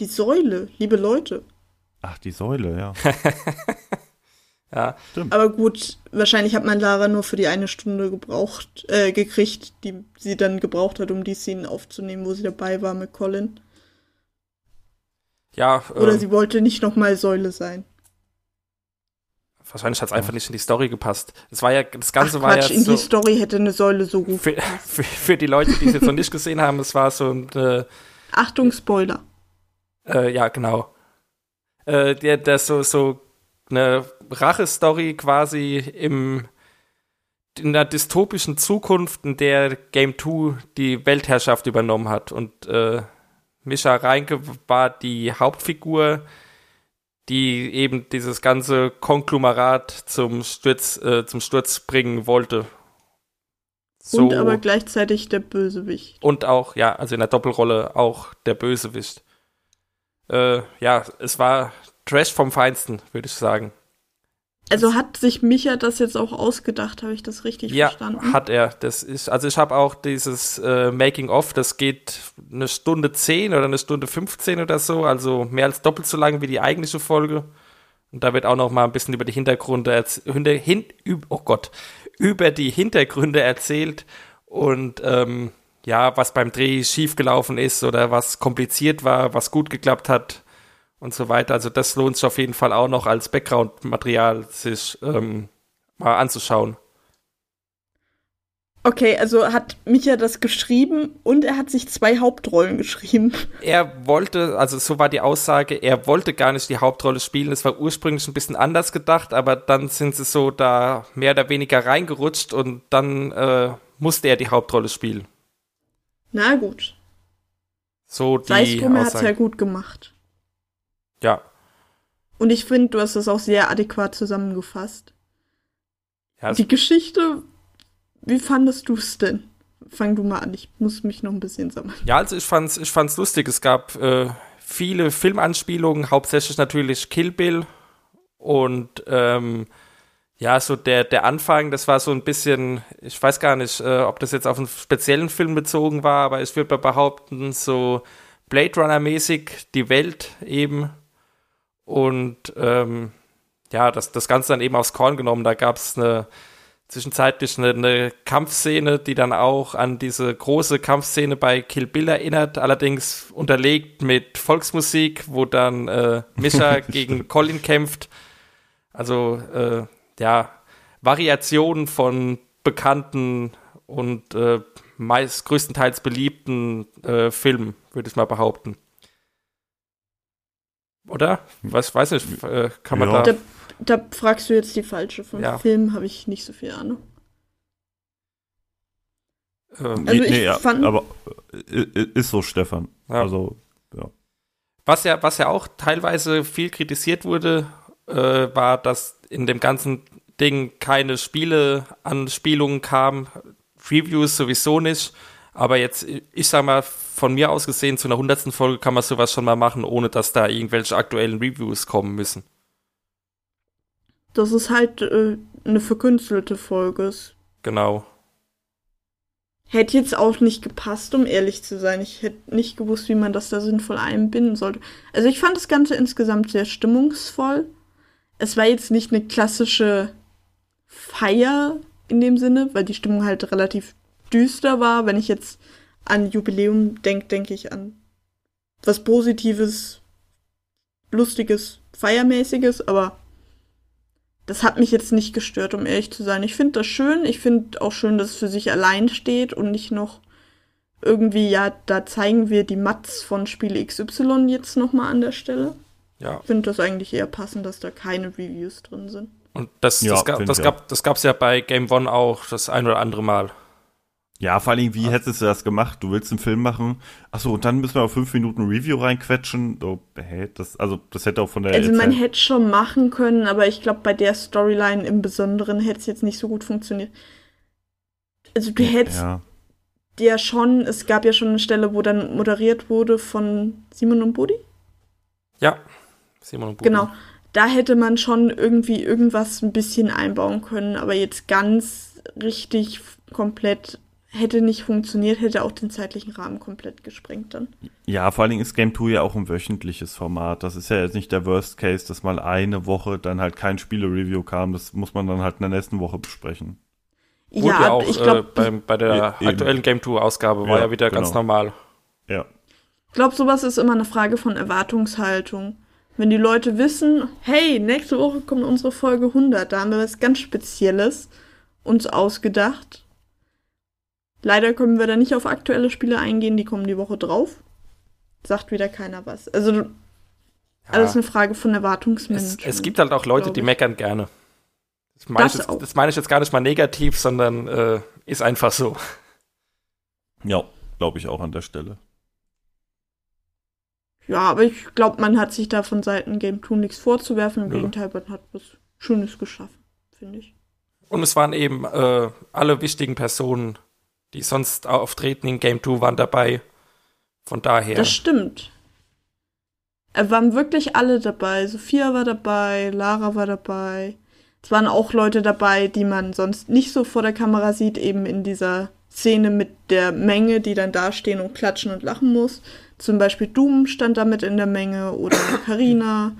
Die Säule, liebe Leute. Ach, die Säule, ja. Ja, Aber gut, wahrscheinlich hat man Lara nur für die eine Stunde gebraucht, äh, gekriegt, die sie dann gebraucht hat, um die Szenen aufzunehmen, wo sie dabei war mit Colin. ja Oder ähm, sie wollte nicht nochmal Säule sein. Wahrscheinlich hat es einfach nicht in die Story gepasst. Es war ja, das Ganze Ach, war Quatsch, ja in so, die Story hätte eine Säule so gut. für, für, für die Leute, die es jetzt noch nicht gesehen haben, es war so ein, äh, Achtung, Spoiler. äh, ja, genau. Äh, der, der so, so eine Rache-Story quasi im, in einer dystopischen Zukunft, in der Game 2 die Weltherrschaft übernommen hat. Und äh, Mischa Reinke war die Hauptfigur, die eben dieses ganze Konglomerat zum Sturz, äh, zum Sturz bringen wollte. So, Und aber gleichzeitig der Bösewicht. und auch, ja, also in der Doppelrolle auch der Bösewicht. Äh, ja, es war Trash vom Feinsten, würde ich sagen. Also hat sich Micha das jetzt auch ausgedacht, habe ich das richtig Ja, verstanden? hat er. Das ist, also ich habe auch dieses äh, Making of, das geht eine Stunde 10 oder eine Stunde 15 oder so, also mehr als doppelt so lang wie die eigentliche Folge. Und da wird auch noch mal ein bisschen über die Hintergründe hinter, hin, oh Gott, über die Hintergründe erzählt und ähm, ja, was beim Dreh schiefgelaufen ist oder was kompliziert war, was gut geklappt hat und so weiter. Also das lohnt sich auf jeden Fall auch noch als Background-Material, sich ähm, mal anzuschauen. Okay, also hat Micha das geschrieben und er hat sich zwei Hauptrollen geschrieben. er wollte, also so war die Aussage, er wollte gar nicht die Hauptrolle spielen. Es war ursprünglich ein bisschen anders gedacht, aber dann sind sie so da mehr oder weniger reingerutscht und dann äh, musste er die Hauptrolle spielen. Na gut. So die Sei drum, er hat es ja gut gemacht. Ja, Und ich finde, du hast das auch sehr adäquat zusammengefasst. ja Die Geschichte, wie fandest du es denn? Fang du mal an, ich muss mich noch ein bisschen sammeln. ja, also ich fand's, ich fand's lustig. Es gab äh, viele Filmanspielungen, hauptsächlich natürlich Kill Bill und ähm, ja, so der, der Anfang, das war so ein bisschen, ich weiß gar nicht, äh, ob das jetzt auf einen speziellen Film bezogen war, aber ich würde mal behaupten, so Blade Runner-mäßig, die Welt eben. Und ähm, ja, das, das Ganze dann eben aufs Korn genommen. Da gab es eine zwischenzeitlich eine, eine Kampfszene, die dann auch an diese große Kampfszene bei Kill Bill erinnert, allerdings unterlegt mit Volksmusik, wo dann äh, Mischa gegen Colin kämpft. Also äh, ja, Variationen von bekannten und äh, meist größtenteils beliebten äh, Filmen, würde ich mal behaupten. Oder? Was weiß ich, äh, kann man Ja. da. Da, da fragst du jetzt die falsche. Von Ja. Filmen habe ich nicht so viel Ahnung. Ähm, Also ich fand- aber äh, äh, ist so, Stefan. Ja. Also, Was ja, was ja auch teilweise viel kritisiert wurde, äh, war, dass in dem ganzen Ding keine Spiele-Anspielungen kamen, Reviews sowieso nicht. Aber jetzt, ich sag mal, von mir aus gesehen, zu einer hundertsten Folge kann man sowas schon mal machen, ohne dass da irgendwelche aktuellen Reviews kommen müssen. Das ist halt äh, eine verkünstelte Folge. Genau. hätte jetzt auch nicht gepasst, um ehrlich zu sein. Ich hätte nicht gewusst, wie man das da sinnvoll einbinden sollte. Also ich fand das Ganze insgesamt sehr stimmungsvoll. Es war jetzt nicht eine klassische Feier in dem Sinne, weil die Stimmung halt relativ düster war. Wenn ich jetzt an Jubiläum denke, denke ich an was Positives, Lustiges, Feiermäßiges, aber das hat mich jetzt nicht gestört, um ehrlich zu sein. Ich finde das schön. Ich finde auch schön, dass es für sich allein steht und nicht noch irgendwie, ja, da zeigen wir die Mats von Spiele XY jetzt nochmal an der Stelle. Ja. Ich finde das eigentlich eher passend, dass da keine Reviews drin sind. Und das, Ja, das, ga, das, ich gab, das gab's ja bei Game One auch das ein oder andere Mal. Ja, vor allem, wie hättest du das gemacht? Du willst einen Film machen, achso, und dann müssen wir auf fünf Minuten Review reinquetschen. So, hä, das, also, das hätte auch von der Also man Erzähl- hätte schon machen können, aber ich glaube, bei der Storyline im Besonderen hätte es jetzt nicht so gut funktioniert. Also du hättest Ja. ja schon, es gab ja schon eine Stelle, wo dann moderiert wurde von Simon und Budi. Ja. Simon und Budi. Genau. Da hätte man schon irgendwie irgendwas ein bisschen einbauen können, aber jetzt ganz richtig komplett hätte nicht funktioniert, hätte auch den zeitlichen Rahmen komplett gesprengt dann. Ja, vor allen Dingen ist Game 2 ja auch ein wöchentliches Format. Das ist ja jetzt nicht der Worst Case, dass mal eine Woche dann halt kein Spiele-Review kam. Das muss man dann halt in der nächsten Woche besprechen. Wurde ja, auch ich äh, glaube, beim, bei der Eben. aktuellen Game 2 Ausgabe war Ja, ja wieder ganz genau. normal. Ja. ich glaub, sowas ist immer eine Frage von Erwartungshaltung. Wenn die Leute wissen, hey, nächste Woche kommt unsere Folge 100, da haben wir was ganz Spezielles uns ausgedacht. Leider können wir da nicht auf aktuelle Spiele eingehen, die kommen die Woche drauf. Sagt wieder keiner was. Also Ja, alles eine Frage von es, Erwartungsmanagement. es gibt halt auch Leute, die meckern gerne. Das meine, ich Das jetzt, das meine ich jetzt gar nicht mal negativ, sondern äh, ist einfach so. Ja, glaube ich auch an der Stelle. Ja, aber ich glaube, man hat sich da von Seiten Game 2 nichts vorzuwerfen. Im Ja. Gegenteil, man hat was Schönes geschaffen, finde ich. Und es waren eben äh, alle wichtigen Personen, die sonst auftreten in Game 2, waren dabei. Von daher. Das stimmt. Es waren wirklich alle dabei. Sophia war dabei, Lara war dabei. Es waren auch Leute dabei, die man sonst nicht so vor der Kamera sieht, eben in dieser Szene mit der Menge, die dann da stehen und klatschen und lachen muss. Zum Beispiel Doom stand da mit in der Menge oder Karina.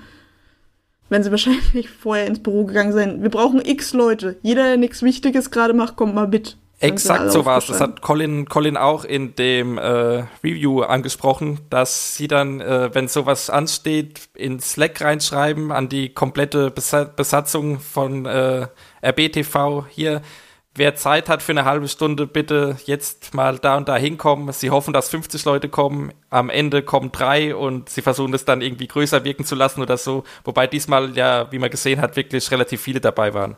Wenn sie wahrscheinlich vorher ins Büro gegangen sind. Wir brauchen x Leute. Jeder, der nichts Wichtiges gerade macht, kommt mal mit. Exakt so war es. Das hat Colin, Colin auch in dem äh, Review angesprochen, dass sie dann, äh, wenn sowas ansteht, in Slack reinschreiben an die komplette Besa Besatzung von äh, RBTV hier. Wer Zeit hat für eine halbe Stunde, bitte jetzt mal da und da hinkommen. Sie hoffen, dass 50 Leute kommen. Am Ende kommen drei und sie versuchen es dann irgendwie größer wirken zu lassen oder so. Wobei diesmal ja, wie man gesehen hat, wirklich relativ viele dabei waren.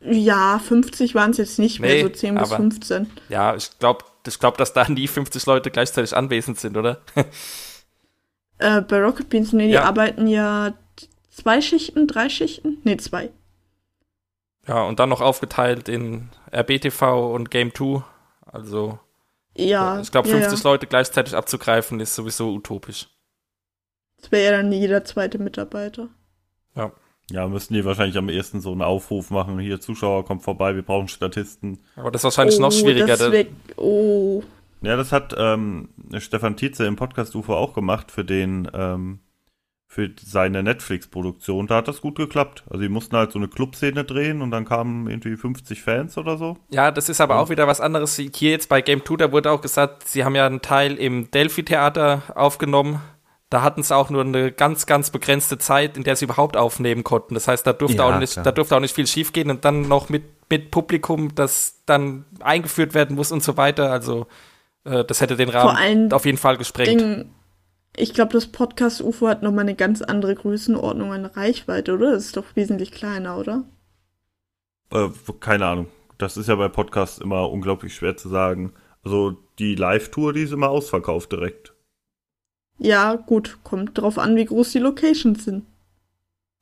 Ja, 50 waren es jetzt nicht mehr, Nee, so 10 bis aber- 15. Ja, ich glaube, ich glaub, dass da nie 50 Leute gleichzeitig anwesend sind, oder? Äh, bei Rocket Beans, nee, die Ja. arbeiten ja zwei Schichten, drei Schichten? Nee, zwei. Ja, und dann noch aufgeteilt in RBTV und Game 2. Also, Ja. ich glaube, ja, 50 ja. Leute gleichzeitig abzugreifen, ist sowieso utopisch. Das wäre ja dann jeder zweite Mitarbeiter. Ja, müssten die wahrscheinlich am ersten so einen Aufruf machen. Hier, Zuschauer, kommt vorbei, wir brauchen Statisten. Aber das ist wahrscheinlich noch Oh, schwieriger. Das da- wär, oh, Ja, das hat ähm, Stefan Tietze im Podcast UFO auch gemacht für den, ähm, für seine Netflix-Produktion. Da hat das gut geklappt. Also die mussten halt so eine Clubszene drehen und dann kamen irgendwie 50 Fans oder so. Ja, das ist aber auch wieder was anderes. Hier jetzt bei Game 2, da wurde auch gesagt, sie haben ja einen Teil im Delphi-Theater aufgenommen. Da hatten sie auch nur eine ganz, ganz begrenzte Zeit, in der sie überhaupt aufnehmen konnten. Das heißt, da durfte, Ja, auch, nicht, klar. da durfte auch nicht viel schiefgehen und dann noch mit, mit Publikum, das dann eingeführt werden muss und so weiter. Also, äh, das hätte den vor Rahmen allem auf jeden Fall gesprengt. Ding, ich glaube, das Podcast UFO hat nochmal eine ganz andere Größenordnung an Reichweite, oder? Das ist doch wesentlich kleiner, oder? Äh, keine Ahnung. Das ist ja bei Podcasts immer unglaublich schwer zu sagen. Also die Live-Tour, die ist immer ausverkauft direkt. Ja, gut, kommt drauf an, wie groß die Locations sind.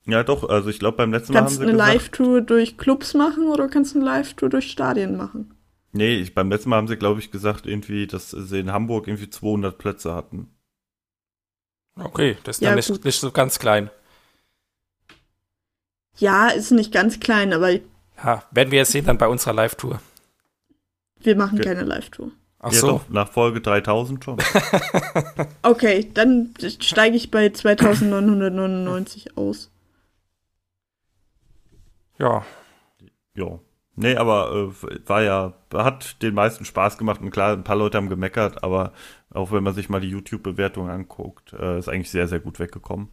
Ja, doch. Also ich glaube, beim letzten Mal haben Kannst sie du eine gesagt, Live-Tour durch Clubs machen oder kannst du eine Live-Tour durch Stadien machen? nee, ich, beim letzten Mal haben sie, glaube ich, gesagt irgendwie, dass sie in Hamburg irgendwie 200 Plätze hatten. Okay, das ist Ja, dann nicht, gut. nicht so ganz klein. Ja, ist nicht ganz klein, aber Ja, werden wir jetzt sehen dann bei unserer Live-Tour. wir machen Ge- keine Live-Tour. Ach ja, so. doch, nach Folge 3000 schon. Okay, dann steige ich bei 2999 aus. Ja, Ja. Nee, aber äh, war ja, hat den meisten Spaß gemacht und klar, ein paar Leute haben gemeckert, aber auch wenn man sich mal die YouTube-Bewertung anguckt, äh, ist eigentlich sehr, sehr gut weggekommen.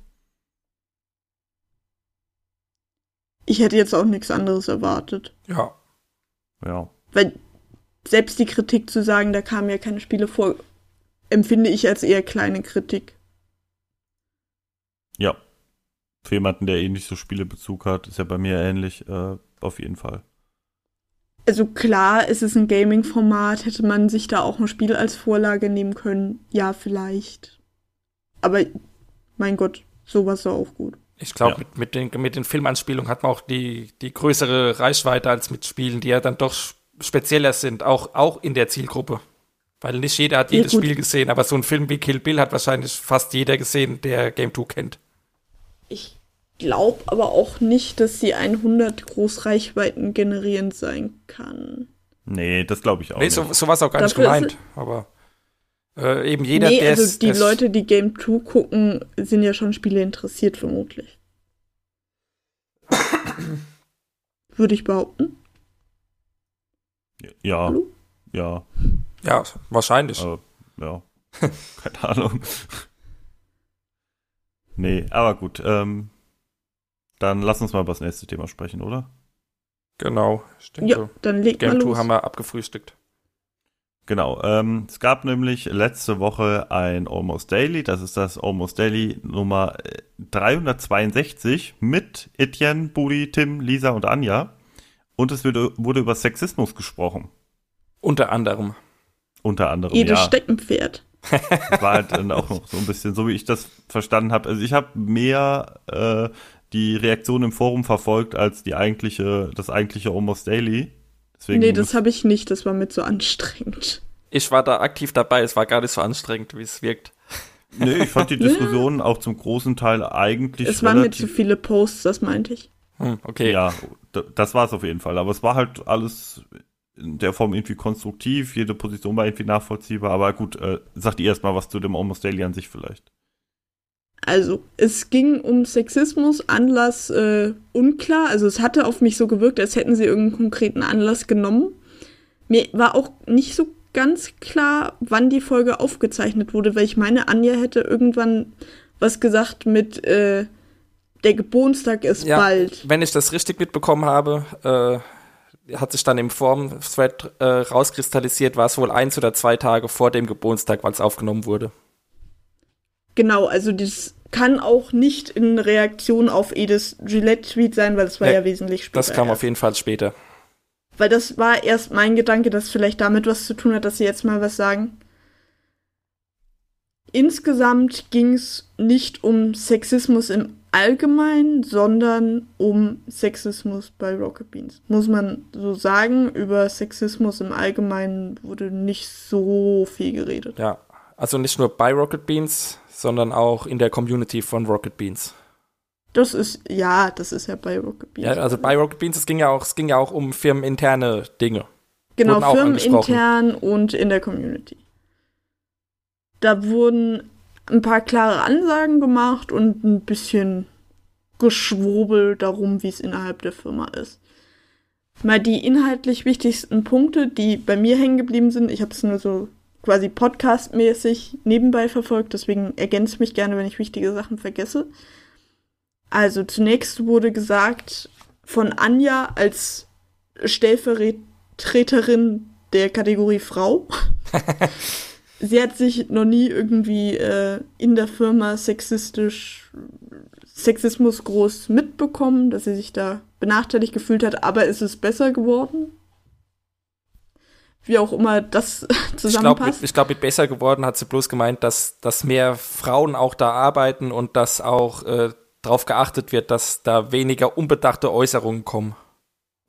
Ich hätte jetzt auch nichts anderes erwartet. ja. Ja. Weil selbst die Kritik zu sagen, da kamen ja keine Spiele vor, empfinde ich als eher kleine Kritik. Ja. Für jemanden, der eh nicht so Spielebezug hat, ist ja bei mir ähnlich, äh, auf jeden Fall. Also klar, es ist ein Gaming-Format, hätte man sich da auch ein Spiel als Vorlage nehmen können. Ja, vielleicht. Aber mein Gott, sowas war auch gut. Ich glaube, Ja. mit, mit, den, mit den Filmanspielungen hat man auch die, die größere Reichweite als mit Spielen, die ja dann doch spezieller sind, auch, auch in der Zielgruppe. Weil nicht jeder hat Ja, jedes gut. Spiel gesehen, aber so ein Film wie Kill Bill hat wahrscheinlich fast jeder gesehen, der Game 2 kennt. Ich glaube aber auch nicht, dass die 100 Großreichweiten generierend sein kann. Nee, das glaube ich auch Nee, nicht. so, so war es auch gar nicht Dafür ist gemeint. Aber äh, eben jeder, nee, der also die Leute, die Game 2 gucken, sind ja schon Spiele interessiert, vermutlich. Würde ich behaupten. Ja, Hallo? ja, Ja, wahrscheinlich. äh, ja. Keine Ahnung. Nee, aber gut. Ähm, dann lass uns mal über das nächste Thema sprechen, oder? Genau, ich denke, Ja, dann leg mal Game 2 los. haben wir abgefrühstückt. Genau. Ähm, es gab nämlich letzte Woche ein Almost Daily. Das ist das Almost Daily Nummer äh, 362 mit Etienne, Budi, Tim, Lisa und Anja. Und es wurde, wurde über Sexismus gesprochen. Unter anderem. Unter anderem. Jedes ja. Steckenpferd. Das war halt dann auch noch so ein bisschen, so wie ich das verstanden habe. Also ich habe mehr äh, die Reaktion im Forum verfolgt als die eigentliche, das eigentliche Almost Daily. Deswegen nee, das habe ich nicht, das war mir zu anstrengend. Ich war da aktiv dabei, es war gar nicht so anstrengend, wie es wirkt. nee, ich fand die Ja. Diskussion auch zum großen Teil eigentlich Es waren mir zu viele Posts, das meinte ich. Hm, okay. Ja, das war es auf jeden Fall. Aber es war halt alles in der Form irgendwie konstruktiv. Jede Position war irgendwie nachvollziehbar. Aber gut, äh, sagt ihr erstmal was zu dem Almost Daily an sich vielleicht. Also, es ging um Sexismus, Anlass äh, unklar. Also, es hatte auf mich so gewirkt, als hätten sie irgendeinen konkreten Anlass genommen. Mir war auch nicht so ganz klar, wann die Folge aufgezeichnet wurde, weil ich meine, Anja hätte irgendwann was gesagt mit äh, der Geburtstag ist Ja, bald. Wenn ich das richtig mitbekommen habe, äh, hat sich dann im Forum-Thread äh, rauskristallisiert, war es wohl eins oder zwei Tage vor dem Geburtstag, weil es aufgenommen wurde. Genau, also das kann auch nicht in Reaktion auf Edith Gillette-Tweet sein, weil das war Nee, ja wesentlich später. Das kam erst. auf jeden Fall später. Weil das war erst mein Gedanke, dass vielleicht damit was zu tun hat, dass sie jetzt mal was sagen. Insgesamt ging es nicht um Sexismus im Allgemeinen, sondern um Sexismus bei Rocket Beans. Muss man so sagen, über Sexismus im Allgemeinen wurde nicht so viel geredet. Ja, also nicht nur bei Rocket Beans, sondern auch in der Community von Rocket Beans. Das ist, ja, das ist ja bei Rocket Beans. Ja, also bei Rocket Beans, es ging ja auch, es ging ja auch um firmeninterne Dinge. Genau, firmenintern und in der Community. Da wurden ein paar klare Ansagen gemacht und ein bisschen Geschwurbel darum, wie es innerhalb der Firma ist. Mal die inhaltlich wichtigsten Punkte, die bei mir hängen geblieben sind. Ich habe es nur so quasi podcastmäßig nebenbei verfolgt, deswegen ergänze mich gerne, wenn ich wichtige Sachen vergesse. Also zunächst wurde gesagt von Anja als Stellvertreterin der Kategorie Frau. Sie hat sich noch nie irgendwie äh, in der Firma sexistisch, Sexismus groß mitbekommen, dass sie sich da benachteiligt gefühlt hat, aber ist es besser geworden? Wie auch immer das Ich glaube, mit, zusammenpasst. ich glaub, mit besser geworden hat sie bloß gemeint, dass, dass mehr Frauen auch da arbeiten und dass auch äh, darauf geachtet wird, dass da weniger unbedachte Äußerungen kommen.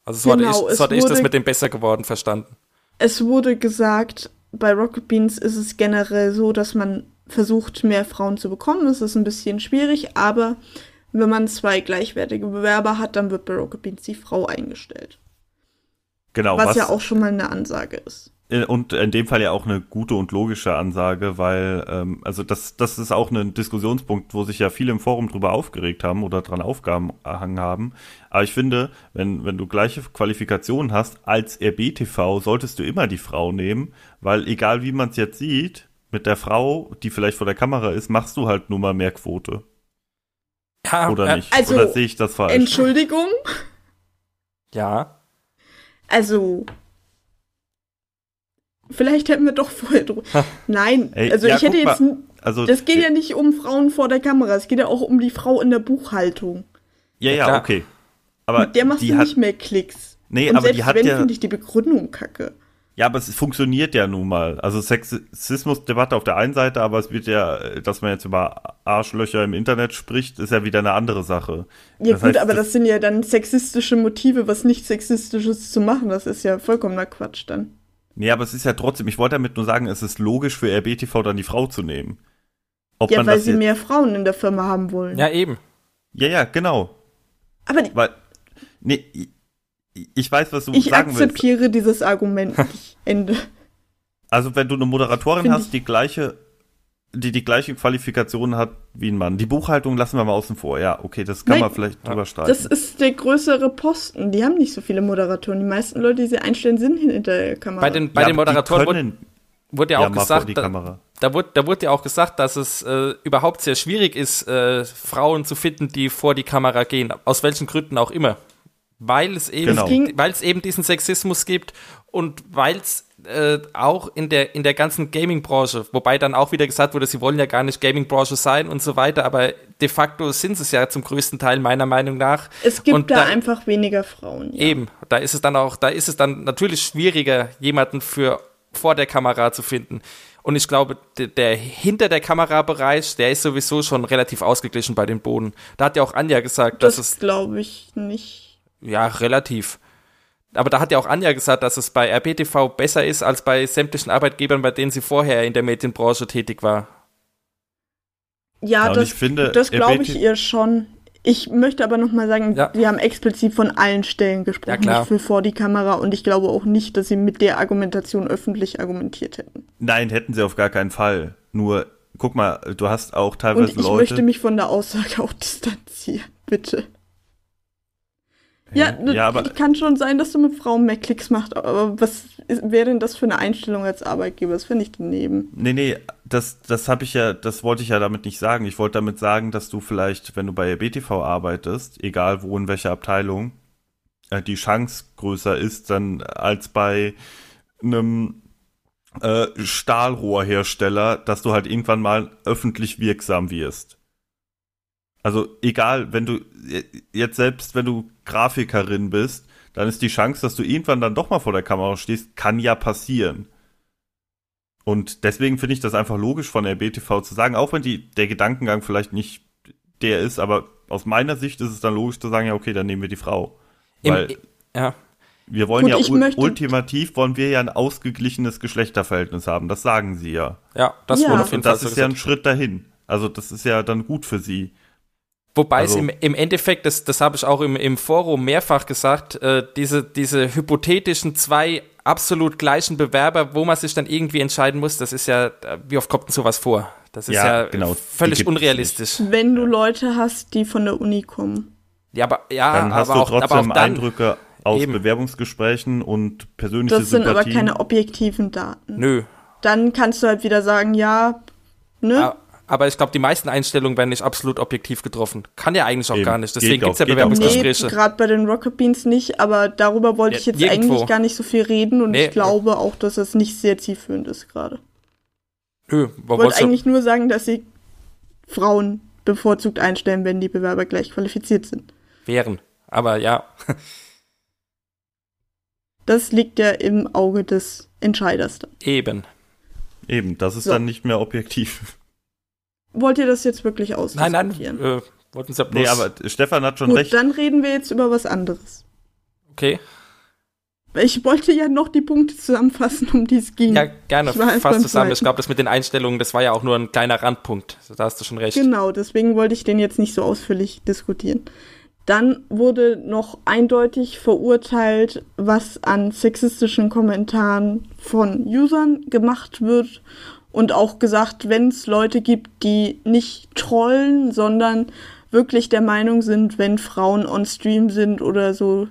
Also so Genau, hatte ich, so hatte ich das mit dem besser geworden verstanden. Es wurde gesagt, bei Rocket Beans ist es generell so, dass man versucht, mehr Frauen zu bekommen. Es ist ein bisschen schwierig, aber wenn man zwei gleichwertige Bewerber hat, dann wird bei Rocket Beans die Frau eingestellt. Genau, was, ja auch schon mal eine Ansage ist. Äh, Und in dem Fall ja auch eine gute und logische Ansage, weil, ähm, also das, das ist auch ein Diskussionspunkt, wo sich ja viele im Forum drüber aufgeregt haben oder dran aufgehangen haben. Aber ich finde, wenn, wenn du gleiche Qualifikationen hast als RBTV, solltest du immer die Frau nehmen, weil egal wie man es jetzt sieht, mit der Frau, die vielleicht vor der Kamera ist, machst du halt nur mal mehr Quote. Ja, Oder äh, nicht? also, oder sehe ich das falsch? Entschuldigung? Ja, Also. Vielleicht hätten wir doch vorher drüber. Nein, Ey, also ja, ich hätte jetzt. also, Das geht ja nicht um Frauen vor der Kamera, es geht ja auch um die Frau in der Buchhaltung. ja, Ja, ja, klar. okay. Aber Mit der machst die du hat, nicht mehr Klicks. nee, Und aber selbst die hat wenn, ja, finde ich die Begründung kacke. Ja, aber es funktioniert ja nun mal. Also Sexismusdebatte auf der einen Seite, aber es wird ja, dass man jetzt über Arschlöcher im Internet spricht, ist ja wieder eine andere Sache. Ja Das gut, heißt, aber das- das sind ja dann sexistische Motive, was nicht sexistisches zu machen. Das ist ja vollkommener Quatsch dann. Nee, aber es ist ja trotzdem, ich wollte damit nur sagen, es ist logisch für RBTV dann die Frau zu nehmen. Ob Ja, man weil das sie mehr Frauen in der Firma haben wollen. ja eben. Ja, ja, genau. Aber die, Weil, nee, ich, ich weiß, was du ich sagen willst. akzeptiere dieses Argument nicht. Ende. Also wenn du eine Moderatorin Find hast, die gleiche, die die gleiche Qualifikation hat wie ein Mann. Die Buchhaltung lassen wir mal außen vor. Ja, okay, das kann Nein. man vielleicht drüber streiten. Das ist der größere Posten. Die haben nicht so viele Moderatoren. Die meisten Leute, die sie einstellen, sind hinter der Kamera. Bei den, bei ja, den Moderatoren wurde, können wurde ja ja auch vor gesagt, die da, Kamera. da wurde, da wurde ja auch gesagt, dass es äh, überhaupt sehr schwierig ist, äh, Frauen zu finden, die vor die Kamera gehen, aus welchen Gründen auch immer. Weil es eben, Genau. weil es eben diesen Sexismus gibt und weil es äh, auch in der, in der ganzen Gaming-Branche, wobei dann auch wieder gesagt wurde, sie wollen ja gar nicht Gaming-Branche sein und so weiter, aber de facto sind es ja zum größten Teil meiner Meinung nach. Es gibt da da- einfach weniger Frauen. Ja. Eben, da ist es dann auch, da ist es dann natürlich schwieriger, jemanden für vor der Kamera zu finden. Und ich glaube, der, der hinter der Kamerabereich, der ist sowieso schon relativ ausgeglichen bei den Boden. Da hat ja auch Anja gesagt, dass Das es glaube ich nicht. ja relativ. Aber da hat ja auch Anja gesagt, dass es bei RBTV besser ist als bei sämtlichen Arbeitgebern, bei denen sie vorher in der Medienbranche tätig war. Ja, Ja, das, ich finde, das glaube ich ihr schon. Ich möchte aber noch mal sagen, Ja. wir haben explizit von allen Stellen gesprochen, Ja, nicht für vor die Kamera. Und ich glaube auch nicht, dass sie mit der Argumentation öffentlich argumentiert hätten. Nein, hätten sie auf gar keinen Fall. Nur, guck mal, du hast auch teilweise Und ich Leute. möchte mich von der Aussage auch distanzieren, bitte. Ja, ja, aber kann schon sein, dass du mit Frauen mehr Klicks machst, aber was wäre denn das für eine Einstellung als Arbeitgeber? Das finde ich daneben. Nee, nee, das, das habe ich ja, das wollte ich ja damit nicht sagen. Ich wollte damit sagen, dass du vielleicht, wenn du bei BTV arbeitest, egal wo in welcher Abteilung, äh, die Chance größer ist dann als bei einem äh, Stahlrohrhersteller, dass du halt irgendwann mal öffentlich wirksam wirst. Also egal, wenn du jetzt selbst, wenn du Grafikerin bist, dann ist die Chance, dass du irgendwann dann doch mal vor der Kamera stehst, kann ja passieren. Und deswegen finde ich das einfach logisch von der BTV zu sagen, auch wenn die, der Gedankengang vielleicht nicht der ist, aber aus meiner Sicht ist es dann logisch zu sagen, ja, okay, dann nehmen wir die Frau. Im, Weil ja, wir wollen Gut, ja ich ul möchte- ultimativ wollen wir ja ein ausgeglichenes Geschlechterverhältnis haben. Das sagen sie ja. ja, das Ja. wurde auf jeden Und Fall das so ist ja gesagt. ein Schritt dahin. Also das ist ja dann gut für sie. Wobei Also- es im, im Endeffekt, das, das habe ich auch im, im Forum mehrfach gesagt, äh, diese, diese hypothetischen zwei absolut gleichen Bewerber, wo man sich dann irgendwie entscheiden muss, das ist ja, äh, wie oft kommt denn sowas vor? Das ist Ja, ja, genau, völlig unrealistisch. Wenn du Leute hast, die von der Uni kommen. Ja, aber, ja, Dann hast aber, du auch, aber auch trotzdem dann, Eindrücke aus Eben. Bewerbungsgesprächen und persönliche Das sind aber Sympathien. keine objektiven Daten. nö. Dann kannst du halt wieder sagen, ja, ne? A- Aber ich glaube, die meisten Einstellungen werden nicht absolut objektiv getroffen. Kann ja eigentlich auch Eben. gar nicht. Deswegen auch- gibt's ja nicht. Nee, Bewerbungsgespräche. gerade bei den Rocket Beans nicht, aber darüber wollte Ja, ich jetzt nirgendwo. eigentlich gar nicht so viel reden und Nee, ich glaube auch, dass das nicht sehr zielführend ist gerade. Nö, Ich wo wollte eigentlich nur sagen, dass sie Frauen bevorzugt einstellen, wenn die Bewerber gleich qualifiziert sind. wären. Aber ja, Das liegt ja im Auge des Entscheiders dann. eben. Eben, das ist So. dann nicht mehr objektiv. Wollt ihr das jetzt wirklich Nein, nein, ausdiskutieren? äh, wollten ja bloß. Nee, aber Stefan hat schon Gut, recht. dann reden wir jetzt über was anderes. okay. Ich wollte ja noch die Punkte zusammenfassen, um die es ging. Ja, gerne. Beim zusammen. Ich glaube, das mit den Einstellungen, das war ja auch nur ein kleiner Randpunkt. Da hast du schon recht. Genau, deswegen wollte ich den jetzt nicht so ausführlich diskutieren. Dann wurde noch eindeutig verurteilt, was an sexistischen Kommentaren von Usern gemacht wird und auch gesagt, wenn es Leute gibt, die nicht trollen, sondern wirklich der Meinung sind, wenn Frauen on Stream sind oder so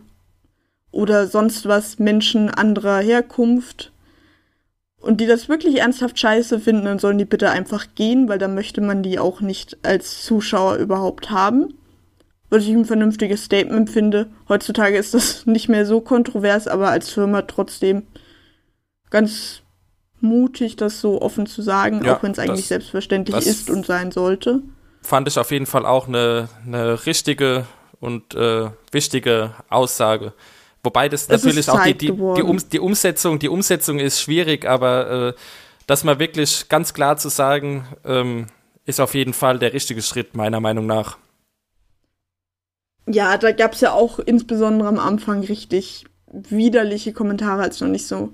oder sonst was Menschen anderer Herkunft und die das wirklich ernsthaft scheiße finden, dann sollen die bitte einfach gehen, weil dann möchte man die auch nicht als Zuschauer überhaupt haben. Was ich ein vernünftiges Statement finde. Heutzutage ist das nicht mehr so kontrovers, aber als Firma trotzdem ganz mutig, das so offen zu sagen, Ja, auch wenn es eigentlich das- selbstverständlich das- ist und sein sollte. Fand ich auf jeden Fall auch eine, eine richtige und äh, wichtige Aussage. Wobei das Es natürlich auch die, die, die, um, die Umsetzung, die Umsetzung ist schwierig, aber äh, das mal wirklich ganz klar zu sagen, ähm, ist auf jeden Fall der richtige Schritt, meiner Meinung nach. Ja, da gab's ja auch insbesondere am Anfang richtig widerliche Kommentare, als noch nicht so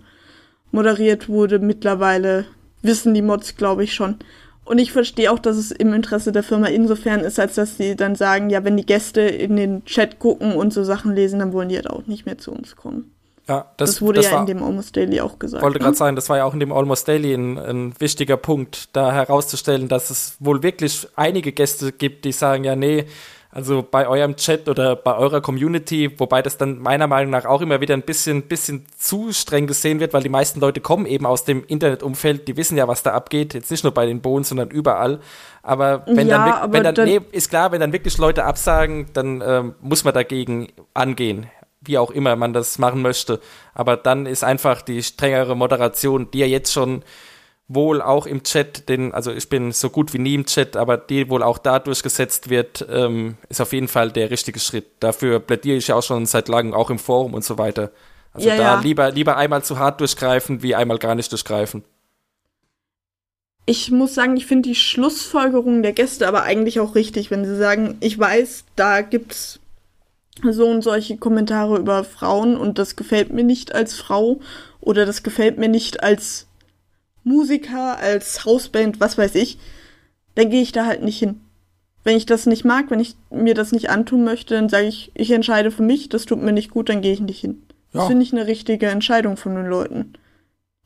moderiert wurde. Mittlerweile wissen die Mods, glaube ich, schon. Und ich verstehe auch, dass es im Interesse der Firma insofern ist, als dass sie dann sagen, ja, wenn die Gäste in den Chat gucken und so Sachen lesen, dann wollen die halt auch nicht mehr zu uns kommen. Ja, Das, das, wurde das ja war, in dem Almost Daily auch gesagt. wollte ne? gerade sagen, das war ja auch in dem Almost Daily ein, ein wichtiger Punkt, da herauszustellen, dass es wohl wirklich einige Gäste gibt, die sagen, ja, nee, Also bei eurem Chat oder bei eurer Community, wobei das dann meiner Meinung nach auch immer wieder ein bisschen, bisschen zu streng gesehen wird, weil die meisten Leute kommen eben aus dem Internetumfeld, die wissen ja, was da abgeht, jetzt nicht nur bei den Bohnen, sondern überall. Aber wenn Ja, dann, wenn dann, dann- nee, ist klar, wenn dann wirklich Leute absagen, dann ähm, muss man dagegen angehen, wie auch immer man das machen möchte. Aber dann ist einfach die strengere Moderation, die ja jetzt schon wohl auch im Chat, den, also ich bin so gut wie nie im Chat, aber die wohl auch da durchgesetzt wird, ähm, ist auf jeden Fall der richtige Schritt. Dafür plädiere ich ja auch schon seit langem, auch im Forum und so weiter. Also Ja, da ja. lieber, lieber einmal zu hart durchgreifen, wie einmal gar nicht durchgreifen. Ich muss sagen, ich finde die Schlussfolgerung der Gäste aber eigentlich auch richtig, wenn sie sagen, ich weiß, da gibt's so und solche Kommentare über Frauen und das gefällt mir nicht als Frau oder das gefällt mir nicht als Musiker, als Hausband, was weiß ich, dann gehe ich da halt nicht hin. Wenn ich das nicht mag, wenn ich mir das nicht antun möchte, dann sage ich, ich entscheide für mich, das tut mir nicht gut, dann gehe ich nicht hin. Das Ja. finde ich eine richtige Entscheidung von den Leuten.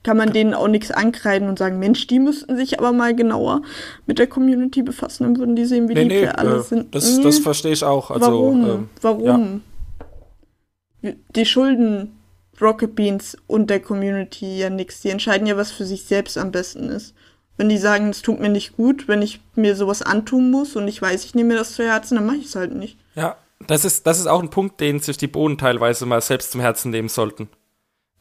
Kann man denen auch nichts ankreiden und sagen, Mensch, die müssten sich aber mal genauer mit der Community befassen, dann würden die sehen, wie Nee, lieb nee, wir alle äh, sind. das, Nee. das verstehe ich auch. Also, Warum? ähm, Warum? Die schulden Rocket Beans und der Community ja nichts. Die entscheiden ja, was für sich selbst am besten ist. Wenn die sagen, es tut mir nicht gut, wenn ich mir sowas antun muss und ich weiß, ich nehme mir das zu Herzen, dann mache ich es halt nicht. Ja, das ist, das ist auch ein Punkt, den sich die Bohnen teilweise mal selbst zum Herzen nehmen sollten.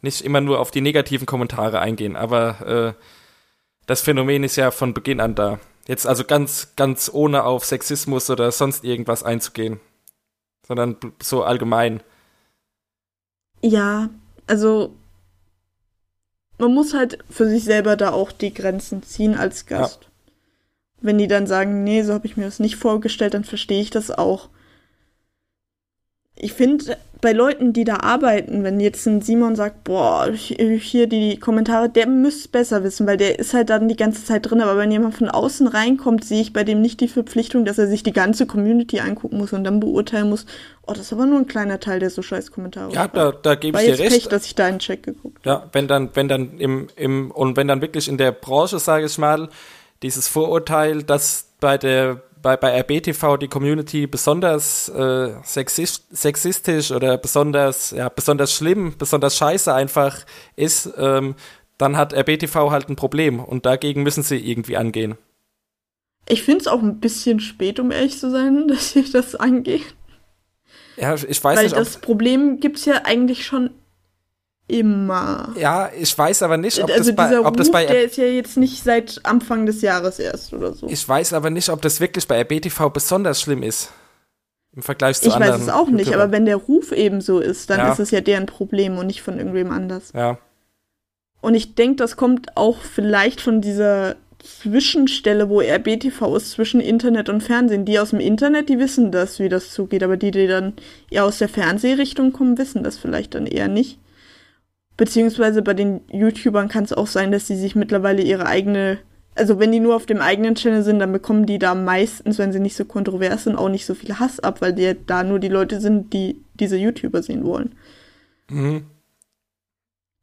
Nicht immer nur auf die negativen Kommentare eingehen, aber äh, das Phänomen ist ja von Beginn an da. Jetzt also ganz, ganz ohne auf Sexismus oder sonst irgendwas einzugehen, sondern so allgemein. Ja, also man muss halt für sich selber da auch die Grenzen ziehen als Gast. Wenn die dann sagen, nee, so habe ich mir das nicht vorgestellt, dann verstehe ich das auch. Ich finde, bei Leuten, die da arbeiten, wenn jetzt ein Simon sagt, boah, hier die Kommentare, der müsste besser wissen, weil der ist halt dann die ganze Zeit drin. Aber wenn jemand von außen reinkommt, sehe ich bei dem nicht die Verpflichtung, dass er sich die ganze Community angucken muss und dann beurteilen muss, oh, das ist aber nur ein kleiner Teil, der so scheiß Kommentare Ja, da, da gebe ich dir recht. Pech, dass ich da einen Check geguckt Ja, wenn dann, wenn dann im, im, und wenn dann wirklich in der Branche, sage ich mal, dieses Vorurteil, dass bei der, bei, bei RBTV die Community besonders äh, sexist, sexistisch oder besonders, ja, besonders schlimm, besonders scheiße einfach ist, ähm, dann hat RBTV halt ein Problem und dagegen müssen sie irgendwie angehen. Ich finde es auch ein bisschen spät, um ehrlich zu sein, dass sie das angehen. Ja, ich weiß Weil nicht, ob, das Problem gibt's ja eigentlich schon immer. ja, ich weiß aber nicht, ob also das bei, dieser ob das Ruf, bei der ist ja jetzt nicht seit Anfang des Jahres erst oder so. Ich weiß aber nicht, ob das wirklich bei RBTV besonders schlimm ist. Im Vergleich zu Ich anderen. weiß es auch nicht, YouTubern. aber wenn der Ruf eben so ist, dann Ja. ist es ja deren Problem und nicht von irgendwem anders. Ja, Und ich denke, das kommt auch vielleicht von dieser Zwischenstelle, wo RBTV ist zwischen Internet und Fernsehen. Die aus dem Internet, die wissen das, wie das zugeht, aber die, die dann eher aus der Fernsehrichtung kommen, wissen das vielleicht dann eher nicht. Beziehungsweise bei den YouTubern kann es auch sein, dass sie sich mittlerweile ihre eigene, also wenn die nur auf dem eigenen Channel sind, dann bekommen die da meistens, wenn sie nicht so kontrovers sind, auch nicht so viel Hass ab, weil die da nur die Leute sind, die diese YouTuber sehen wollen. mhm.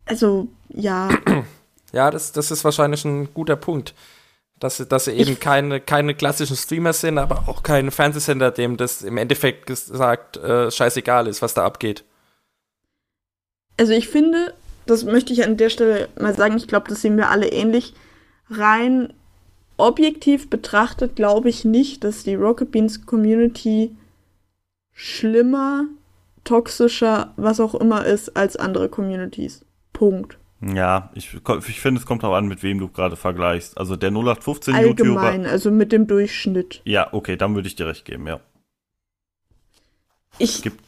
Also, ja. ja das, das ist wahrscheinlich ein guter Punkt. Dass, sie- dass sie eben Ich- keine, keine klassischen Streamer sind, aber auch keine Fernsehsender, dem das im Endeffekt gesagt äh, scheißegal ist, was da abgeht. Also ich finde, das möchte ich an der Stelle mal sagen, ich glaube, das sehen wir alle ähnlich. Rein objektiv betrachtet glaube ich nicht, dass die Rocket Beans Community schlimmer, toxischer, was auch immer ist als andere Communities. Punkt. Ja, ich, ich finde, es kommt auch an, mit wem du gerade vergleichst. Also der 0815 Allgemein, YouTuber. also mit dem Durchschnitt. Ja, okay, dann würde ich dir recht geben, ja. Ich, Gibt,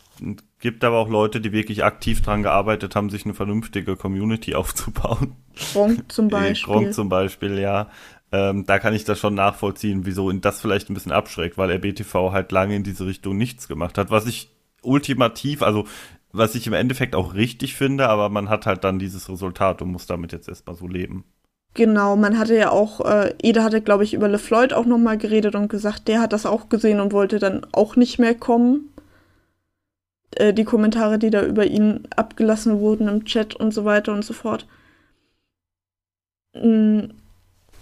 gibt aber auch Leute, die wirklich aktiv dran gearbeitet haben, sich eine vernünftige Community aufzubauen. Gronk zum Äh, Beispiel. Gronk zum Beispiel, ja. Ähm, da kann ich das schon nachvollziehen, wieso ihn das vielleicht ein bisschen abschreckt, weil RBTV halt lange in diese Richtung nichts gemacht hat. Was ich ultimativ, also was ich im Endeffekt auch richtig finde, aber man hat halt dann dieses Resultat und muss damit jetzt erstmal so leben. Genau, man hatte ja auch, äh, Eda hatte, glaube ich, über LeFloid auch nochmal geredet und gesagt, der hat das auch gesehen und wollte dann auch nicht mehr kommen. Äh, die Kommentare, die da über ihn abgelassen wurden im Chat und so weiter und so fort. Mm,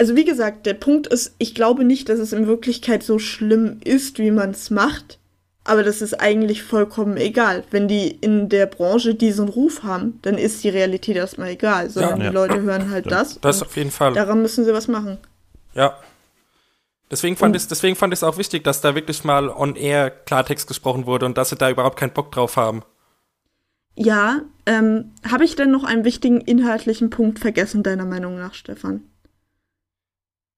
Also wie gesagt, der Punkt ist, ich glaube nicht, dass es in Wirklichkeit so schlimm ist, wie man es macht. Aber das ist eigentlich vollkommen egal. Wenn die in der Branche diesen Ruf haben, dann ist die Realität erstmal egal, sondern Ja. die Leute hören halt das. Das auf jeden Fall. daran müssen sie was machen. Ja. Deswegen fand ich deswegen fand ich es auch wichtig, dass da wirklich mal on air Klartext gesprochen wurde und dass sie da überhaupt keinen Bock drauf haben. Ja, ähm, habe ich denn noch einen wichtigen inhaltlichen Punkt vergessen, deiner Meinung nach, Stefan?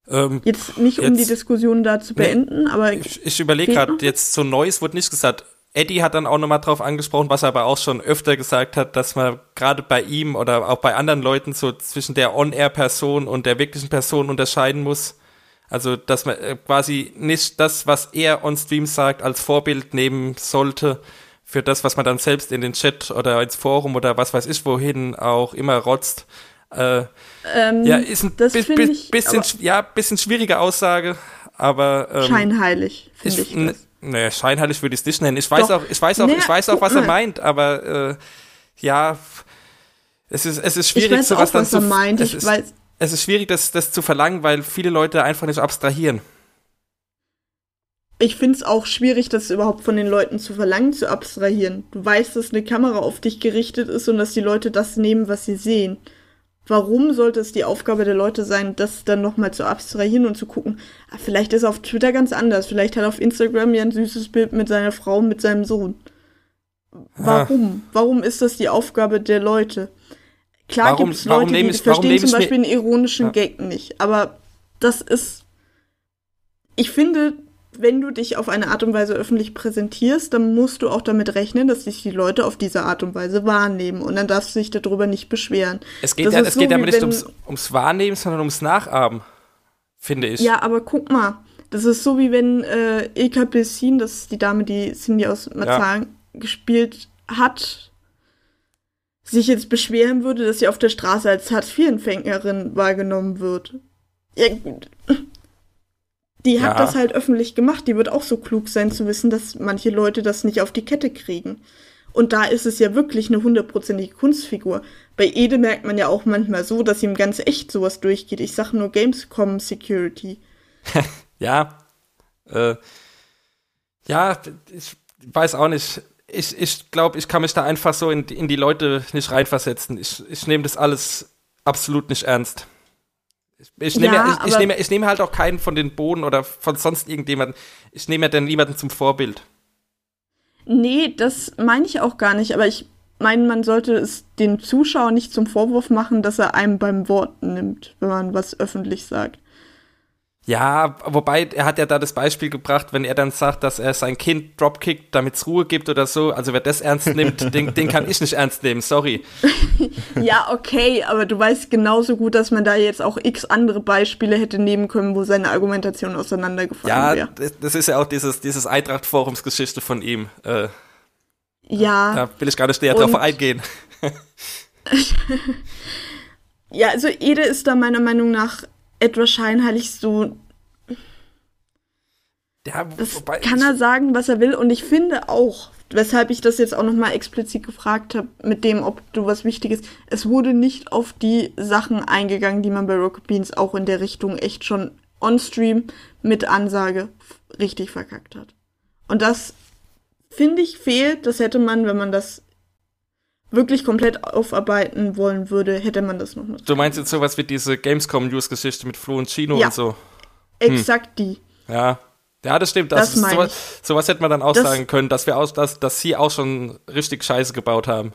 Ähm, Jetzt nicht, um Jetzt- die Diskussion da zu Nee, beenden, aber ich ich überlege gerade, jetzt so Neues wurde nicht gesagt. Eddie hat dann auch nochmal drauf angesprochen, was er aber auch schon öfter gesagt hat, dass man gerade bei ihm oder auch bei anderen Leuten so zwischen der On-Air-Person und der wirklichen Person unterscheiden muss. Also, dass man äh, quasi nicht das, was er on Stream sagt, als Vorbild nehmen sollte für das, was man dann selbst in den Chat oder ins Forum oder was weiß ich wohin auch immer rotzt. Äh, ähm, ja, ist ein bi bi ich bisschen, ja, bisschen schwierige Aussage, aber ähm, scheinheilig, finde ich. n- das. Nee, scheinheilig würde ich es nicht nennen. Ich weiß Doch. auch, ich weiß auch, Nee, ich weiß auch, was er meint, aber äh, ja, es ist, es ist Ich schwierig, weiß sowas auch, dann was er meint. Ich weiß, es ist schwierig, das, das zu verlangen, weil viele Leute einfach nicht abstrahieren. ich finde es auch schwierig, das überhaupt von den Leuten zu verlangen, zu abstrahieren. Du weißt, dass eine Kamera auf dich gerichtet ist und dass die Leute das nehmen, was sie sehen. Warum sollte es die Aufgabe der Leute sein, das dann nochmal zu abstrahieren und zu gucken, ah, vielleicht ist auf Twitter ganz anders, vielleicht hat auf Instagram ja ein süßes Bild mit seiner Frau, mit seinem Sohn. Warum? Warum ist das die Aufgabe der Leute? Klar gibt es Leute, die ich- warum verstehen zum Beispiel einen ironischen Ja. Gag nicht, aber das ist ich finde, wenn du dich auf eine Art und Weise öffentlich präsentierst, dann musst du auch damit rechnen, dass sich die Leute auf diese Art und Weise wahrnehmen. Und dann darfst du dich darüber nicht beschweren. Es geht ja, es so, geht ja wie nicht ums, ums Wahrnehmen, sondern ums Nachahmen, finde ich. Ja, aber guck mal, das ist so wie wenn äh, Ilka Bessin, das ist die Dame, die Cindy aus Marzahn gespielt hat, sich jetzt beschweren würde, dass sie auf der Straße als Hartz-IV-Empfängerin wahrgenommen wird. Ja, gut. Die hat Ja. das halt öffentlich gemacht. Die wird auch so klug sein zu wissen, dass manche Leute das nicht auf die Kette kriegen. Und da ist es ja wirklich eine hundertprozentige Kunstfigur. Bei Ede merkt man ja auch manchmal so, dass ihm ganz echt sowas durchgeht. Ich sag nur Gamescom Security. Ja. Äh, ja, ich weiß auch nicht. Ich, ich glaube, ich kann mich da einfach so in, die- in die Leute nicht reinversetzen. Ich, ich nehme das alles absolut nicht ernst. Ich, ich, nehme, Ja, ja, ich, ich, nehme, ich nehme halt auch keinen von den Boden oder von sonst irgendjemanden. Ich nehme ja dann niemanden zum Vorbild. Nee, das meine ich auch gar nicht, aber ich meine, man sollte es dem Zuschauer nicht zum Vorwurf machen, dass er einem beim Wort nimmt, wenn man was öffentlich sagt. Ja, wobei er hat ja da das Beispiel gebracht, wenn er dann sagt, dass er sein Kind dropkickt, damit es Ruhe gibt oder so. Also wer das ernst nimmt, den, den kann ich nicht ernst nehmen, sorry. Ja, okay, aber du weißt genauso gut, dass man da jetzt auch x andere Beispiele hätte nehmen können, wo seine Argumentation auseinandergefallen Ja, wäre. das, das ist ja auch dieses, dieses Eintracht-Forums-Geschichte von ihm. Äh, Ja, da will ich gar nicht näher drauf eingehen. ja, also Ede ist da meiner Meinung nach etwas scheinheilig so Ja, Das wobei kann er sagen, was er will. Und ich finde auch, weshalb ich das jetzt auch nochmal explizit gefragt habe, mit dem, ob du was Wichtiges. Es wurde nicht auf die Sachen eingegangen, die man bei Rocket Beans auch in der Richtung echt schon on-stream mit Ansage richtig verkackt hat. Und das finde ich fehlt. Das hätte man, wenn man das wirklich komplett aufarbeiten wollen würde, hätte man das nochmal. Du meinst jetzt sowas wie diese Gamescom-News-Geschichte mit Flo und Chino Ja. und so. Exakt die. Ja. Ja, das stimmt. Das Das sowas, sowas hätte man dann auch Das- sagen können, dass wir aus, dass, dass sie auch schon richtig Scheiße gebaut haben.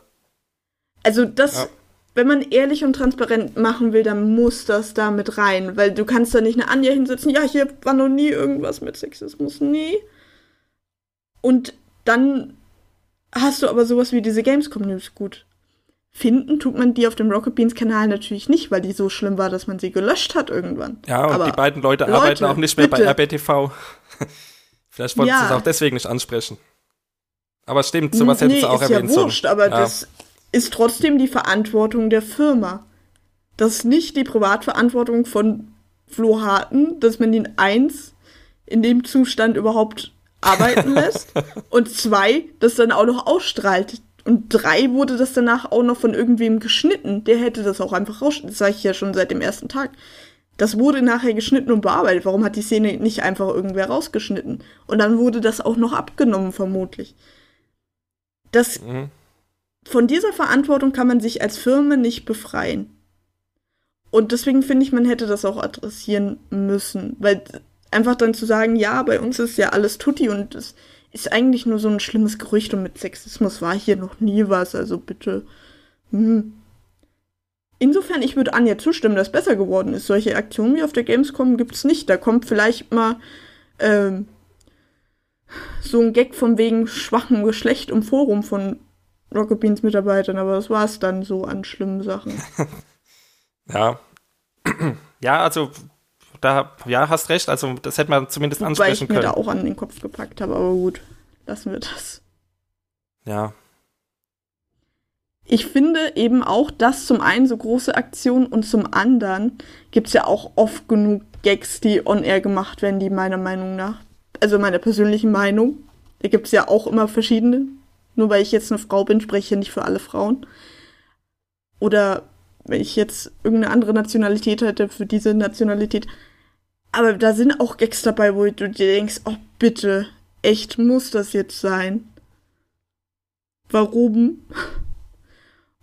Also das, Ja. wenn man ehrlich und transparent machen will, dann muss das da mit rein, weil du kannst da nicht eine Anja hinsetzen, ja, hier war noch nie irgendwas mit Sexismus, nie. Und dann hast du aber sowas wie diese Gamescom News gut. Finden tut man die auf dem Rocket Beans Kanal natürlich nicht, weil die so schlimm war, dass man sie gelöscht hat irgendwann. Ja, und Aber die beiden Leute, Leute, arbeiten auch nicht mehr bitte. bei RBTV. Vielleicht wollten Ja. sie es auch deswegen nicht ansprechen. Aber stimmt, sowas hätten nee, sie auch ist ja erwähnen sollen. wurscht, aber Ja. das ist trotzdem die Verantwortung der Firma. Das ist nicht die Privatverantwortung von Flo Harten, dass man ihn eins in dem Zustand überhaupt arbeiten lässt und zwei, das dann auch noch ausstrahlt. Und drei wurde das danach auch noch von irgendwem geschnitten. Der hätte das auch einfach raus. Das sage ich ja schon seit dem ersten Tag. Das wurde nachher geschnitten und bearbeitet. Warum hat die Szene nicht einfach irgendwer rausgeschnitten? Und dann wurde das auch noch abgenommen, vermutlich. Das, Mhm. von dieser Verantwortung kann man sich als Firma nicht befreien. Und deswegen finde ich, man hätte das auch adressieren müssen. Weil einfach dann zu sagen, ja, bei uns ist ja alles tutti und es ist eigentlich nur so ein schlimmes Gerücht und mit Sexismus war hier noch nie was, also bitte. Hm. Insofern, ich würde Anja zustimmen, dass es besser geworden ist. Solche Aktionen wie auf der Gamescom gibt es nicht. Da kommt vielleicht mal ähm, so ein Gag von wegen schwachem Geschlecht im Forum von Rocket Beans Mitarbeitern, aber das war es dann so an schlimmen Sachen. Ja. Ja, also da ja, hast recht, also das hätte man zumindest ich ansprechen mir da können. auch an den Kopf gepackt habe, aber gut, lassen wir das. Ja. Ich finde eben auch, dass zum einen so große Aktionen und zum anderen gibt es ja auch oft genug Gags, die on-air gemacht werden, die meiner Meinung nach, also meiner persönlichen Meinung, da gibt es ja auch immer verschiedene. Nur weil ich jetzt eine Frau bin, spreche ich ja nicht für alle Frauen. Oder wenn ich jetzt irgendeine andere Nationalität hätte, für diese Nationalität. Aber da sind auch Gags dabei, wo du dir denkst, oh bitte, echt, muss das jetzt sein? Warum?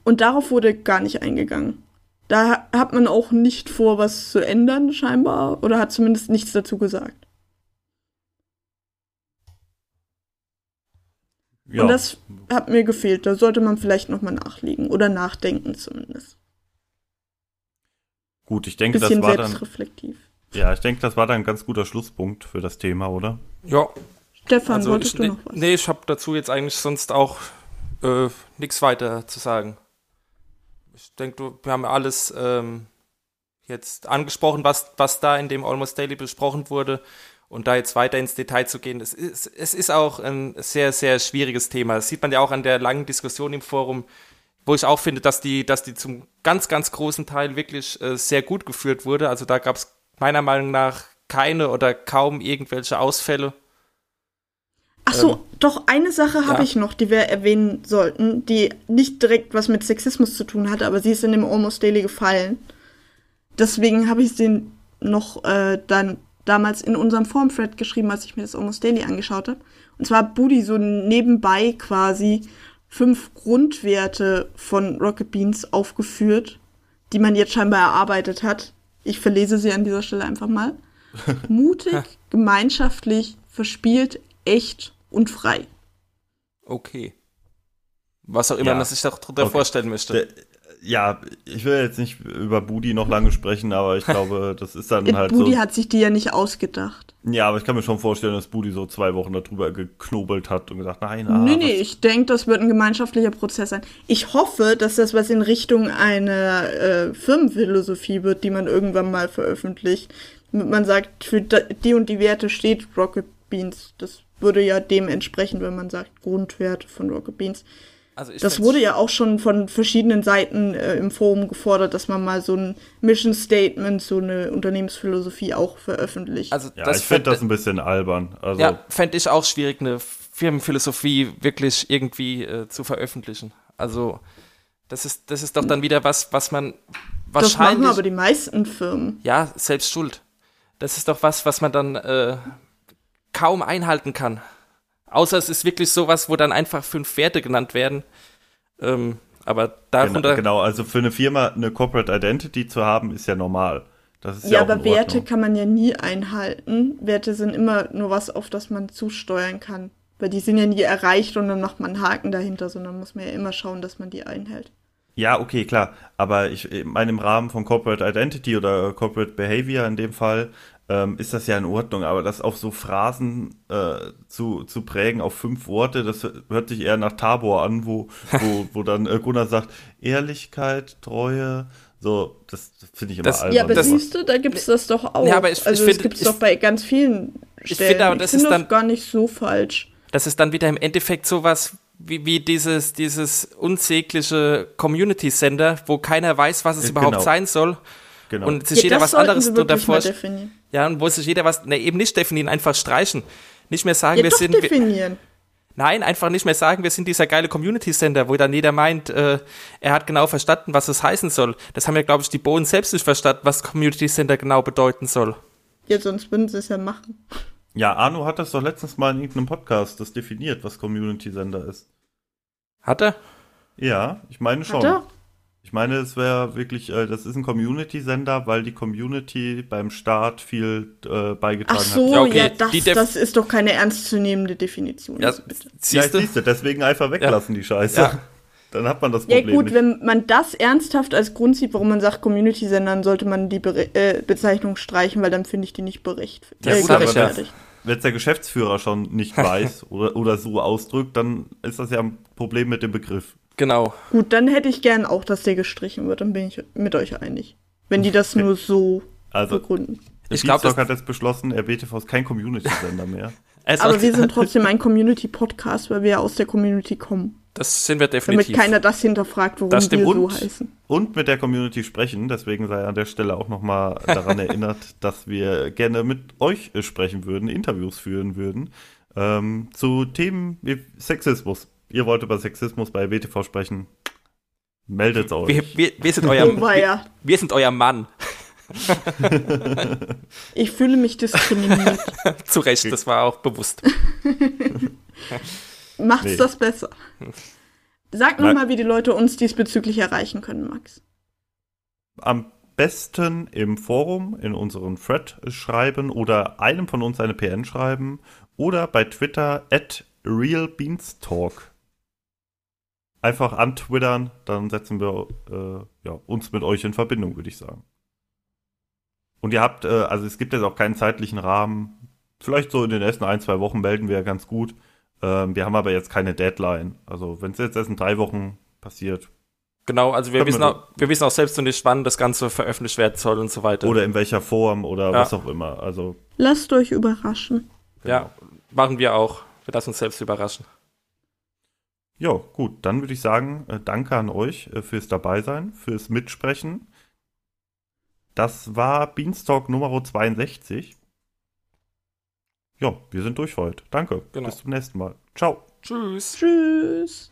Und darauf wurde gar nicht eingegangen. Da ha- hat man auch nicht vor, was zu ändern, scheinbar, oder hat zumindest nichts dazu gesagt. Ja. Und das hat mir gefehlt. Da sollte man vielleicht nochmal nachlegen oder nachdenken zumindest. Gut, ich denke, das war dann, ja, ich denke, das war dann ein ganz guter Schlusspunkt für das Thema, oder? Ja, Stefan, also wolltest ich, du noch was? nee, ich habe dazu jetzt eigentlich sonst auch äh, nichts weiter zu sagen. Ich denke, wir haben alles ähm, jetzt angesprochen, was, was da in dem Almost Daily besprochen wurde. Und da jetzt weiter ins Detail zu gehen, es ist, es ist auch ein sehr, sehr schwieriges Thema. Das sieht man ja auch an der langen Diskussion im Forum, wo ich auch finde, dass die, dass die zum ganz, ganz großen Teil wirklich äh, sehr gut geführt wurde. Also da gab es meiner Meinung nach keine oder kaum irgendwelche Ausfälle. Ach so, ähm, doch eine Sache habe ja. ich noch, die wir erwähnen sollten, die nicht direkt was mit Sexismus zu tun hatte, aber sie ist in dem Almost Daily gefallen. Deswegen habe ich sie noch äh, dann damals in unserem Forum-Thread geschrieben, als ich mir das Almost Daily angeschaut habe. Und zwar Budi so nebenbei quasi fünf Grundwerte von Rocket Beans aufgeführt, die man jetzt scheinbar erarbeitet hat. Ich verlese sie an dieser Stelle einfach mal. Mutig, gemeinschaftlich, verspielt, echt und frei. Okay. Was auch immer Ja. man sich darunter Okay. vorstellen möchte. Der, ja, ich will jetzt nicht über Budi noch lange sprechen, aber ich glaube, das ist dann halt Budi so. hat sich die ja nicht ausgedacht. Ja, aber ich kann mir schon vorstellen, dass Budi so zwei Wochen darüber geknobelt hat und gesagt, nein, ah, nee, nee, ich denke, das wird ein gemeinschaftlicher Prozess sein. Ich hoffe, dass das was in Richtung einer äh, Firmenphilosophie wird, die man irgendwann mal veröffentlicht. Man sagt, für die und die Werte steht Rocket Beans. Das würde ja dem entsprechen, wenn man sagt Grundwerte von Rocket Beans. Also ich Das wurde ja auch schon von verschiedenen Seiten äh, im Forum gefordert, dass man mal so ein Mission Statement, so eine Unternehmensphilosophie auch veröffentlicht. Also Ja, das ich finde das ein bisschen albern. Also, ja, fände ich auch schwierig, eine Firmenphilosophie wirklich irgendwie äh, zu veröffentlichen. Also das ist, das ist doch dann wieder was, was man das machen wahrscheinlich. aber die meisten Firmen. ja, selbst schuld. Das ist doch was, was man dann äh, kaum einhalten kann. Außer es ist wirklich sowas, wo dann einfach fünf Werte genannt werden. Ähm, aber genau, darunter. genau, also für eine Firma eine Corporate Identity zu haben, ist ja normal. Das ist ja, Ja, auch aber Werte kann man ja nie einhalten. Werte sind immer nur was, auf das man zusteuern kann. Weil die sind ja nie erreicht und dann macht man einen Haken dahinter, sondern muss man ja immer schauen, dass man die einhält. Ja, okay, klar. Aber ich meine, im Rahmen von Corporate Identity oder Corporate Behavior in dem Fall ähm, ist das ja in Ordnung. Aber das auf so Phrasen äh, zu, zu prägen, auf fünf Worte, das hört sich eher nach Tabor an, wo, wo, wo dann äh, Gunnar sagt, Ehrlichkeit, Treue, so, das, das finde ich immer Das- albern. Ja, aber das- siehst du, da gibt's das doch auch. Ja, aber ich- ich also finde- das gibt's ich- doch bei ganz vielen Ich Stellen. finde aber, das ist finde dann- gar nicht so falsch. das ist dann wieder im Endeffekt sowas wie, wie dieses, dieses unsägliche Community Center, wo keiner weiß, was es Äh, überhaupt genau. sein soll. Genau. Und sich jeder das was sollten anderes definieren. Ja, und wo sich jeder was, ne, eben nicht definieren, einfach streichen. Nicht mehr sagen, Ja, wir doch sind. Definieren. Nein, einfach nicht mehr sagen, wir sind dieser geile Community-Sender, wo dann jeder meint, äh, er hat genau verstanden, was es heißen soll. Das haben ja, glaube ich, die Bohnen selbst nicht verstanden, was Community-Sender genau bedeuten soll. Ja, sonst würden sie es ja machen. Ja, Arno hat das doch letztens mal in irgendeinem Podcast das definiert, was Community-Sender ist. Hat er? Ja, ich meine schon. Hat er? Ich meine, es wäre wirklich, äh, das ist ein Community-Sender, weil die Community beim Start viel äh, beigetragen Ach so, hat. Ja, okay, ja, das, das ist doch keine ernstzunehmende Definition. Ja, also bitte. Ja, siehst du? siehst du, deswegen einfach weglassen die Scheiße. Ja. Dann hat man das Ja Problem gut, nicht. wenn man das ernsthaft als Grund sieht, warum man sagt Community-Sender, dann sollte man die Bere äh, Bezeichnung streichen, weil dann finde ich die nicht bericht. Ja, äh, gut, aber gerechtfertigt. Wenn es der Geschäftsführer schon nicht weiß oder, oder so ausdrückt, dann ist das ja ein Problem mit dem Begriff. Genau. Gut, dann hätte ich gern auch, dass der gestrichen wird, dann bin ich mit euch einig. Wenn die das nur so Also, begründen. Ich ich glaub, glaube, hat jetzt beschlossen, RBTV ist kein Community-Sender mehr. Aber wir sind trotzdem ein Community-Podcast, weil wir ja aus der Community kommen. das sind wir Damit definitiv. keiner das hinterfragt, warum Das wir so Und- heißen. Und mit der Community sprechen, deswegen sei an der Stelle auch nochmal daran erinnert, dass wir gerne mit euch sprechen würden, Interviews führen würden, ähm, zu Themen wie Sexismus. Ihr wollt über Sexismus bei WTV sprechen. Meldet euch. wir, wir, wir, sind euer, Oh, wir, wir sind euer Mann. Ich fühle mich diskriminiert. Zu Recht, das war auch bewusst. Macht's Nee. das besser. Sag Nein. nochmal, wie die Leute uns diesbezüglich erreichen können, Max. Am besten im Forum in unseren Thread schreiben oder einem von uns eine PN schreiben oder bei Twitter at realbeanstalk. Einfach antwittern, dann setzen wir äh, ja, uns mit euch in Verbindung, würde ich sagen. Und ihr habt, äh, also es gibt jetzt auch keinen zeitlichen Rahmen. Vielleicht so in den ersten ein, zwei Wochen melden wir ganz gut. Ähm, wir haben aber jetzt keine Deadline. Also wenn es jetzt erst in drei Wochen passiert, Genau, also wir wissen, wir auch, wir wissen auch selbst noch nicht, wann das Ganze veröffentlicht werden soll und so weiter. oder in welcher Form oder Ja. was auch immer. Also Lasst euch überraschen. Ja, machen wir auch. Wir lassen uns selbst überraschen. Ja, gut, dann würde ich sagen, äh, danke an euch äh, fürs Dabeisein, fürs Mitsprechen. Das war Beanstalk Nummer 62. Ja, wir sind durch für heute. Danke. Genau. Bis zum nächsten Mal. Ciao. Tschüss. Tschüss.